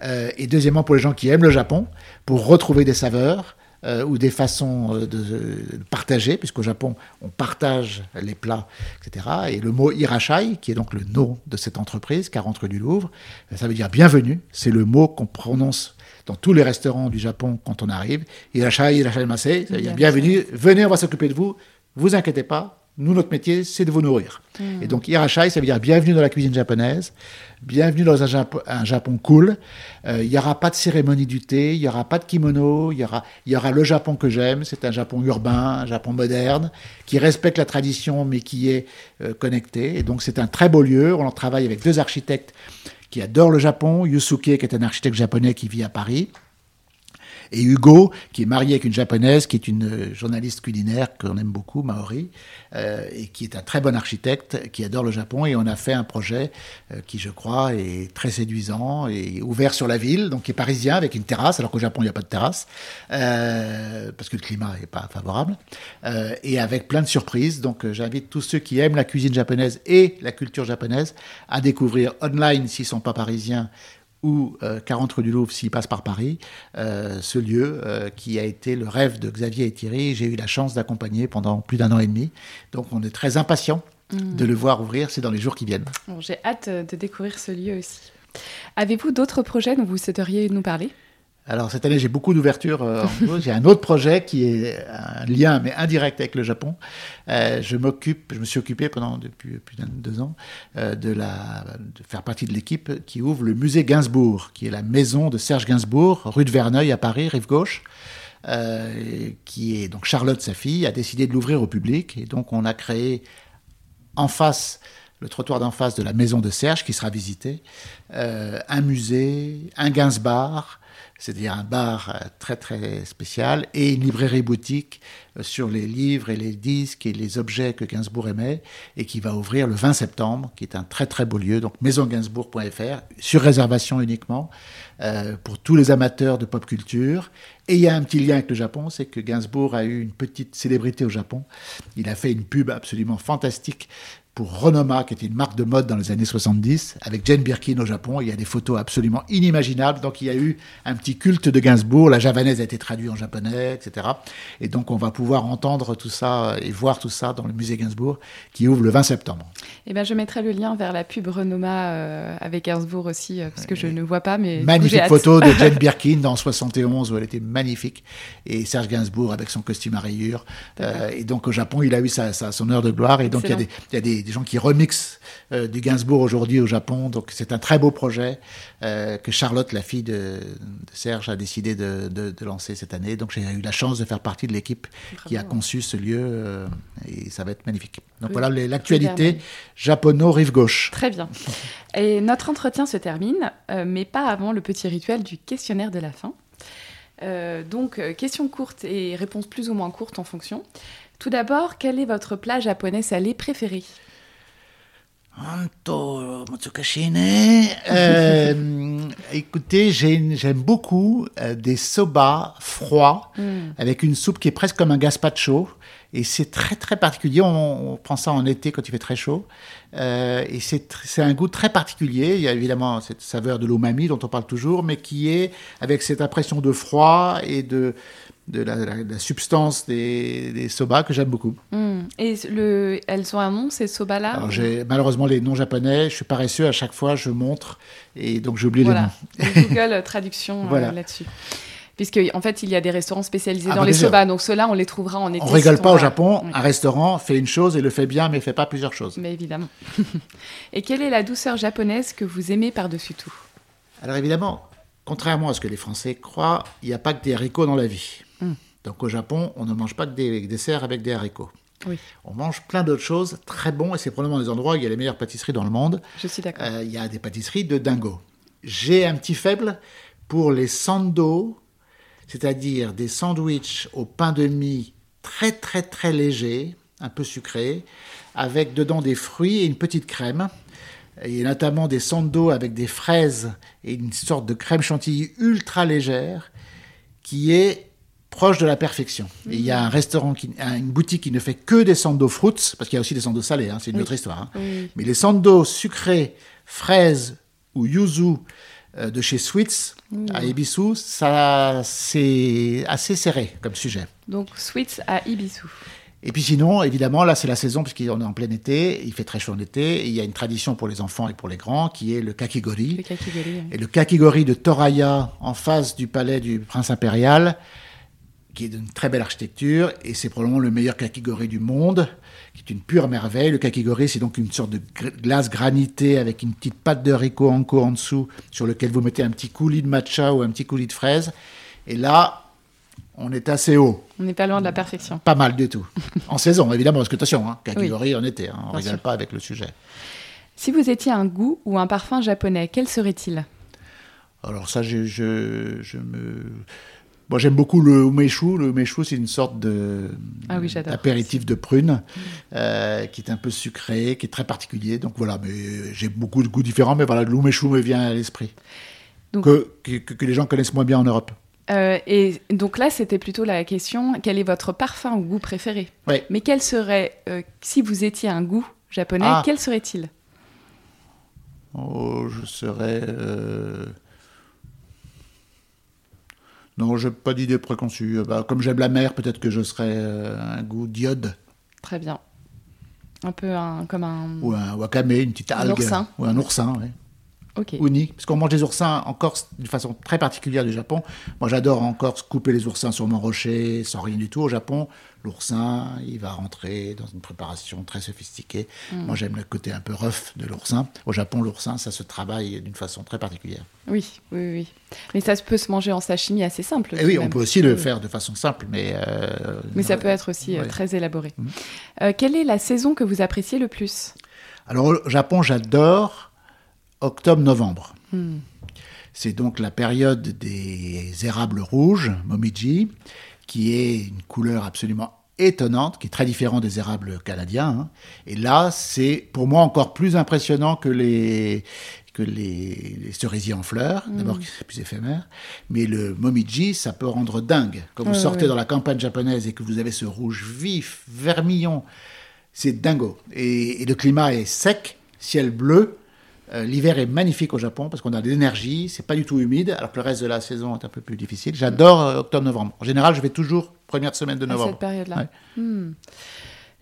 Euh, et deuxièmement, pour les gens qui aiment le Japon, pour retrouver des saveurs euh, ou des façons euh, de, partager, puisqu'au Japon, on partage les plats, etc. Et le mot irashai, qui est donc le nom de cette entreprise, 40 rue du Louvre, ça veut dire bienvenue. C'est le mot qu'on prononce dans tous les restaurants du Japon quand on arrive. Irashai, irashai mase, ça veut dire bienvenue, venez, on va s'occuper de vous. Vous inquiétez pas, nous, notre métier, c'est de vous nourrir. Hmm. Et donc, Irashai, ça veut dire bienvenue dans la cuisine japonaise, bienvenue dans un Japon, cool. Euh, il n'y aura pas de cérémonie du thé, il n'y aura pas de kimono, il y aura, y aura le Japon que j'aime. C'est un Japon urbain, un Japon moderne, qui respecte la tradition, mais qui est euh, connecté. Et donc, c'est un très beau lieu. On en travaille avec deux architectes qui adorent le Japon. Yusuke, qui est un architecte japonais qui vit à Paris et Hugo, qui est marié avec une japonaise, qui est une euh, journaliste culinaire qu'on aime beaucoup, Maori, euh, et qui est un très bon architecte, qui adore le Japon. Et on a fait un projet euh, qui, je crois, est très séduisant et ouvert sur la ville, donc qui est parisien, avec une terrasse, alors qu'au Japon, il n'y a pas de terrasse, parce que le climat n'est pas favorable, et avec plein de surprises. Donc j'invite tous ceux qui aiment la cuisine japonaise et la culture japonaise à découvrir online, s'ils ne sont pas parisiens, ou 40 euh, rue du Louvre s'il passe par Paris, euh, ce lieu euh, qui a été le rêve de Xavier et Thierry. J'ai eu la chance d'accompagner pendant plus d'un an et demi. Donc on est très impatient mmh. de le voir ouvrir, c'est dans les jours qui viennent. J'ai hâte de découvrir ce lieu aussi. Avez-vous d'autres projets dont vous souhaiteriez nous parler? Alors cette année, j'ai beaucoup d'ouvertures. Euh, j'ai un autre projet qui est un lien, mais indirect avec le Japon. Euh, je m'occupe, je me suis occupé pendant depuis plus de deux ans euh, de, la, de faire partie de l'équipe qui ouvre le musée Gainsbourg, qui est la maison de Serge Gainsbourg, rue de Verneuil à Paris, rive gauche. qui est donc Charlotte, sa fille, a décidé de l'ouvrir au public. Et donc on a créé en face le trottoir d'en face de la maison de Serge qui sera visité, un musée, un Gainsbar, c'est-à-dire un bar euh, très très spécial, et une librairie boutique euh, sur les livres et les disques et les objets que Gainsbourg aimait, et qui va ouvrir le 20 septembre, qui est un très très beau lieu, donc maisongainsbourg.fr, sur réservation uniquement, euh, pour tous les amateurs de pop culture. Et il y a un petit lien avec le Japon, c'est que Gainsbourg a eu une petite célébrité au Japon. Il a fait une pub absolument fantastique pour Renoma, qui était une marque de mode dans les années 70, avec Jane Birkin au Japon. Il y a des photos absolument inimaginables. Donc il y a eu un petit culte de Gainsbourg. La javanaise a été traduite en japonais, etc. Et donc, on va pouvoir entendre tout ça et voir tout ça dans le musée Gainsbourg qui ouvre le 20 septembre. Eh ben, je mettrai le lien vers la pub Renoma euh, avec Gainsbourg aussi, euh, parce que je ne vois pas, mais magnifique photo de Jane Birkin dans 71 où elle était magnifique et Serge Gainsbourg avec son costume à rayures. Euh, et donc au Japon, il a eu sa, son heure de gloire et donc il y a, des, il y a des, gens qui remixent du Gainsbourg aujourd'hui au Japon. Donc c'est un très beau projet que Charlotte, la fille de, Serge, a décidé de, de, lancer cette année. Donc j'ai eu la chance de faire partie de l'équipe qui a conçu ce lieu et ça va être magnifique. Donc voilà l'actualité japono-rive gauche. Très bien. Et notre entretien se termine, euh, mais pas avant le petit rituel du questionnaire de la fin. Euh, donc, euh, questions courtes et réponses plus ou moins courtes en fonction. Tout d'abord, quel est votre plat japonais salé préféré écoutez, j'aime beaucoup des soba froids hmm. avec une soupe qui est presque comme un gazpacho. Et c'est très très particulier. On, prend ça en été quand il fait très chaud. Euh, et c'est un goût très particulier. Il y a évidemment cette saveur de l'umami dont on parle toujours, mais qui est avec cette impression de froid et de, de la, substance des, des soba que j'aime beaucoup. Hmm. Et le, elles ont un nom, ces soba-là Alors j'ai malheureusement les noms japonais. Je suis paresseux à chaque fois, je montre et donc j'oublie voilà. les noms. Google traduction euh, là-dessus puisque en fait il y a des restaurants spécialisés ah, dans bah, les soba, donc ceux-là on les trouvera en été. On rigole pas au Japon, un restaurant fait une chose et le fait bien, mais fait pas plusieurs choses. Mais évidemment. et quelle est la douceur japonaise que vous aimez par-dessus tout? Alors évidemment, contrairement à ce que les Français croient, il n'y a pas que des haricots dans la vie. Donc au Japon, on ne mange pas que des desserts avec des haricots. Oui. On mange plein d'autres choses très bons et c'est probablement des endroits où il y a les meilleures pâtisseries dans le monde. Je suis d'accord. Euh, il y a des pâtisseries de dingo. J'ai un petit faible pour les sando c'est-à-dire des sandwichs au pain de mie très très très légers, un peu sucrés, avec dedans des fruits et une petite crème, et notamment des sando avec des fraises et une sorte de crème chantilly ultra légère, qui est proche de la perfection. il y a un restaurant, qui, une boutique qui ne fait que des sando fruits, parce qu'il y a aussi des sando salés, hein, c'est une autre histoire. Hein. Mais les sando sucrés, fraises ou yuzu euh, de chez Sweets à Ibisu, ça c'est assez serré comme sujet. Donc Sweets à Ibisu. Et puis sinon, évidemment, là c'est la saison puisqu'on est en plein été, il fait très chaud en été, et il y a une tradition pour les enfants et pour les grands qui est le kakigori. Le kakigori Et le kakigori de Toraya en face du palais du prince impérial, qui est d'une très belle architecture, et c'est probablement le meilleur kakigori du monde qui est une pure merveille. Le kakigori, c'est donc une sorte de glace granitée avec une petite pâte de haricot anko en dessous, sur lequel vous mettez un petit coulis de matcha ou un petit coulis de fraise. Et là, on est assez haut. On n'est pas loin de la perfection. Pas mal du tout. en saison, évidemment, parce que attention, hein, kakigori en été, hein, on ne rigole pas avec le sujet. Si vous étiez un goût ou un parfum japonais, quel serait-il? Alors ça, je, je, je me moi, j'aime beaucoup le umeshu. Le umeshu, c'est une sorte de ah d'apéritif de prune euh, qui est un peu sucré, qui est très particulier. Donc voilà, mais j'ai beaucoup de goûts différents, mais voilà, l'umeshu me vient à l'esprit. Que, que, les gens connaissent moins bien en Europe. Euh, et donc là, c'était plutôt la question quel est votre parfum ou goût préféré? Oui. Mais quel serait, euh, si vous étiez un goût japonais, ah. quel serait-il? Oh, je serais. Non, je n'ai pas d'idée préconçue. Bah, comme j'aime la mer, peut-être que je serais euh, un goût d'iode. Très bien. Un peu un, comme un... Ou un wakame, une petite algue. Un oursin. Ou un oursin, oui. Ok. Uni, parce qu'on mange des oursins en Corse d'une façon très particulière du Japon. Moi, j'adore en Corse couper les oursins sur mon rocher, sans rien du tout. Au Japon, l'oursin, il va rentrer dans une préparation très sophistiquée. Mm. Moi, j'aime le côté un peu rough de l'oursin. Au Japon, l'oursin, ça se travaille d'une façon très particulière. Oui, oui, oui. Mais ça peut se manger en sashimi assez simple. Et eh oui, on peut aussi le faire de façon simple, mais... Euh, mais ça peut être aussi euh, très élaboré. Mm. Euh, quelle est la saison que vous appréciez le plus? Alors, au Japon, j'adore octobre-novembre. Mm. C'est donc la période des érables rouges, momiji, qui est une couleur absolument étonnante, qui est très différente des érables canadiens. Hein. Et là, c'est pour moi encore plus impressionnant que les, que les, cerisiers en fleurs, mm. d'abord c'est plus éphémère, mais le momiji, ça peut rendre dingue. Quand vous sortez dans la campagne japonaise et que vous avez ce rouge vif, vermillon, c'est dingo. Et, et, le climat est sec, ciel bleu, Euh, L'hiver est magnifique au Japon parce qu'on a de l'énergie, c'est pas du tout humide, alors que le reste de la saison est un peu plus difficile. J'adore euh, octobre-novembre. En général, je vais toujours première semaine de À novembre. cette période-là. Ouais. Hmm.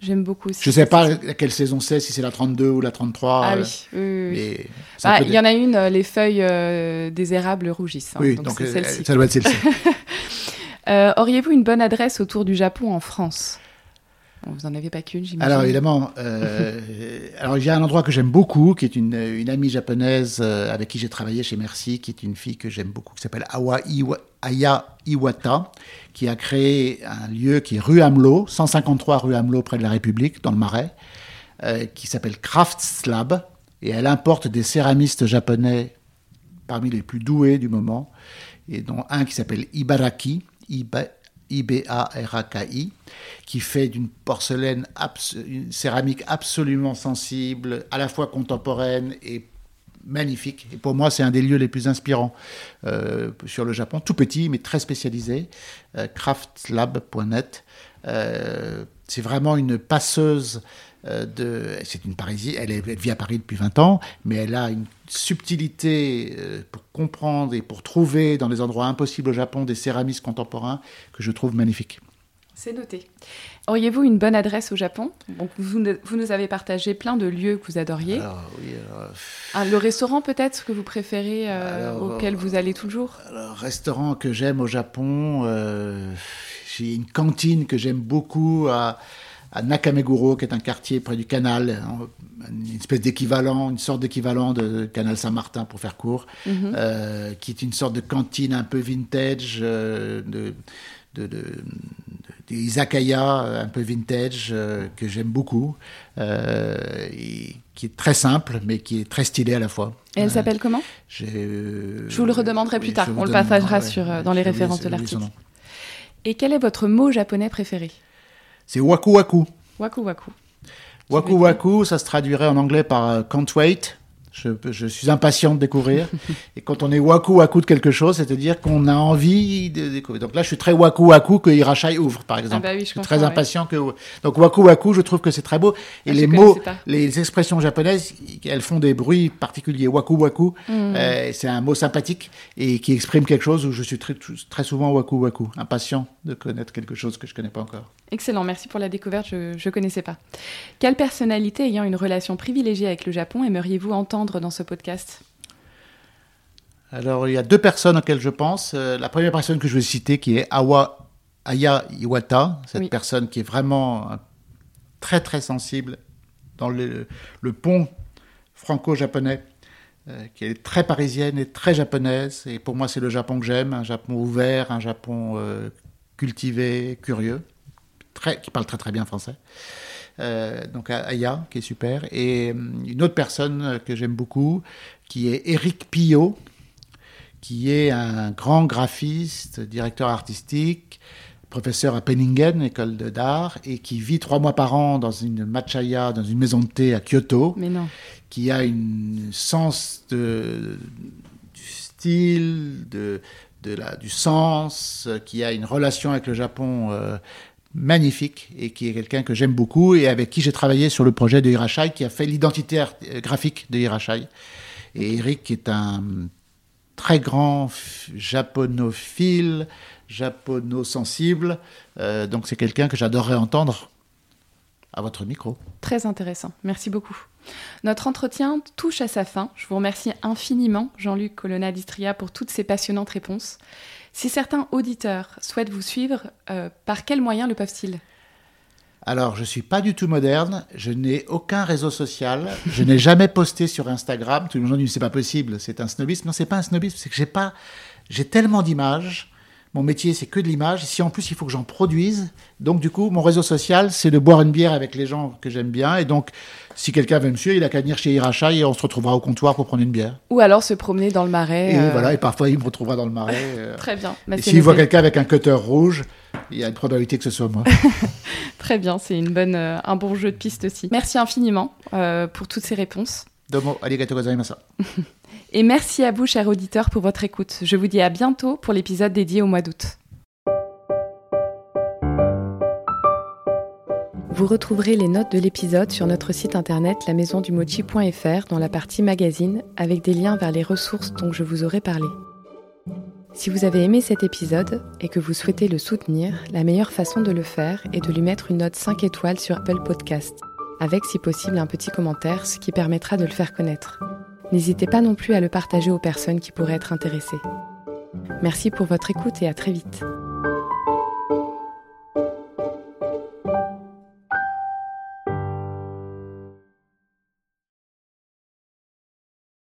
J'aime beaucoup aussi. Je sais cette pas saison. quelle saison c'est, si c'est la 32 ou la 33. Ah euh, oui, oui, Ah, peu il des- y en a une, les feuilles des érables rougissent. hein, Oui, donc donc, c'est celle-ci. ça doit être celle-ci. Auriez-vous une bonne adresse autour du Japon en France? Vous en avez pas qu'une, j'imagine. Alors évidemment, euh, alors il y a un endroit que j'aime beaucoup, qui est une, une amie japonaise euh, avec qui j'ai travaillé chez Merci, qui est une fille que j'aime beaucoup, qui s'appelle Awa Iwa- Aya Iwata, qui a créé un lieu qui est rue Hamelot, 153 rue Hamelot près de la République, dans le Marais, euh, qui s'appelle Craft Slab, et elle importe des céramistes japonais parmi les plus doués du moment, et dont un qui s'appelle Ibaraki, Iba- I-B-A-R-A-K-I, qui fait d'une porcelaine, une céramique absolument sensible, à la fois contemporaine et magnifique. Et pour moi, c'est un des lieux les plus inspirants euh, sur le Japon, tout petit mais très spécialisé, euh, craftlab.net. Euh, c'est vraiment une passeuse de. C'est une Parisienne, elle, vit à Paris depuis 20 ans, mais elle a une subtilité euh, pour comprendre et pour trouver dans les endroits impossibles au Japon des céramistes contemporains que je trouve magnifiques. C'est noté. Auriez-vous une bonne adresse au Japon? Donc, vous, vous nous avez partagé plein de lieux que vous adoriez. Alors, oui, alors, Ah, le restaurant peut-être que vous préférez, euh, Alors, auquel vous allez toujours Alors, restaurant que j'aime au Japon, euh, j'ai une cantine que j'aime beaucoup à, à Nakameguro, qui est un quartier près du canal, une espèce d'équivalent, une sorte d'équivalent de canal Saint-Martin pour faire court, Mhm. euh, qui est une sorte de cantine un peu vintage, euh, de, de, de- de- des izakaya un peu vintage euh, que j'aime beaucoup, euh, et qui est très simple mais qui est très stylé à la fois. Et elle Euh, s'appelle comment? Euh, Je vous le redemanderai plus tard. On le partagera ouais, sur, euh, dans les références de l'article. Et quel est votre mot japonais préféré? C'est waku waku. Waku waku. Waku waku, ça se traduirait en anglais par euh, can't wait. Je, je suis impatient de découvrir. et quand on est waku waku de quelque chose, c'est-à-dire qu'on a envie de découvrir. Donc là, je suis très waku waku que Hirashai ouvre, par exemple. Ah bah oui, je je suis très ouais. impatient que. Donc waku waku, je trouve que c'est très beau. Et Ah, les mots, les expressions japonaises, elles font des bruits particuliers. Waku waku, Hmm. euh, c'est un mot sympathique et qui exprime quelque chose où je suis très, très souvent waku waku, impatient de connaître quelque chose que je connais pas encore. Excellent, merci pour la découverte, je ne connaissais pas. Quelle personnalité ayant une relation privilégiée avec le Japon aimeriez-vous entendre dans ce podcast? Alors, il y a deux personnes auxquelles je pense. Euh, la première personne que je vais citer, qui est Awa Aya Iwata, cette Oui. personne qui est vraiment très très sensible dans le, le pont franco-japonais, euh, qui est très parisienne et très japonaise. Et pour moi, c'est le Japon que j'aime, un Japon ouvert, un Japon euh, cultivé, curieux, très, qui parle très très bien français. Euh, donc Aya, qui est super. Et hum, une autre personne que j'aime beaucoup, qui est Eric Pillot, qui est un grand graphiste, directeur artistique, professeur à Penningen, école de- d'art, et qui vit trois mois par an dans une machaya, dans une maison de thé à Kyoto, Mais non. qui a un sens de, du style, de, de la, du sens, euh, qui a une relation avec le Japon euh, magnifique et qui est quelqu'un que j'aime beaucoup et avec qui j'ai travaillé sur le projet de Hirashai, qui a fait l'identité euh, graphique de Hirashai. Et Eric est un très grand japonophile, japono-sensible, euh, donc c'est quelqu'un que j'adorerais entendre à votre micro. Très intéressant, merci beaucoup. Notre entretien touche à sa fin. Je vous remercie infiniment, Jean-Luc Colonna d'Istria, pour toutes ces passionnantes réponses. Si certains auditeurs souhaitent vous suivre, euh, par quels moyens le peuvent-ils? Alors, je suis pas du tout moderne, je n'ai aucun réseau social, je n'ai jamais posté sur Instagram. Tout le monde dit c'est pas possible, c'est un snobisme. Non, c'est pas un snobisme, c'est que j'ai pas, j'ai tellement d'images. Mon métier, c'est que de l'image. Si en plus il faut que j'en produise, donc du coup, mon réseau social, c'est de boire une bière avec les gens que j'aime bien. Et donc, si quelqu'un veut me suivre, il a qu'à venir chez Hirachai et on se retrouvera au comptoir pour prendre une bière. Ou alors se promener dans le marais Et euh, voilà, et parfois il me retrouvera dans le marais. euh. Très bien. Bah, et s'il voit quelqu'un avec un cutter rouge, il y a une probabilité que ce soit moi. Très bien, c'est une bonne, euh, un bon jeu de piste aussi. Merci infiniment pour toutes ces réponses. Domo arigato gozaimasu. Et merci à vous, chers auditeurs, pour votre écoute. Je vous dis à bientôt pour l'épisode dédié au mois d'août. Vous retrouverez les notes de l'épisode sur notre site internet lamaisondumochi.fr dans la partie magazine avec des liens vers les ressources dont je vous aurai parlé. Si vous avez aimé cet épisode et que vous souhaitez le soutenir, la meilleure façon de le faire est de lui mettre une note 5 étoiles sur Apple Podcast, avec si possible un petit commentaire, ce qui permettra de le faire connaître. N'hésitez pas non plus à le partager aux personnes qui pourraient être intéressées. Merci pour votre écoute et à très vite.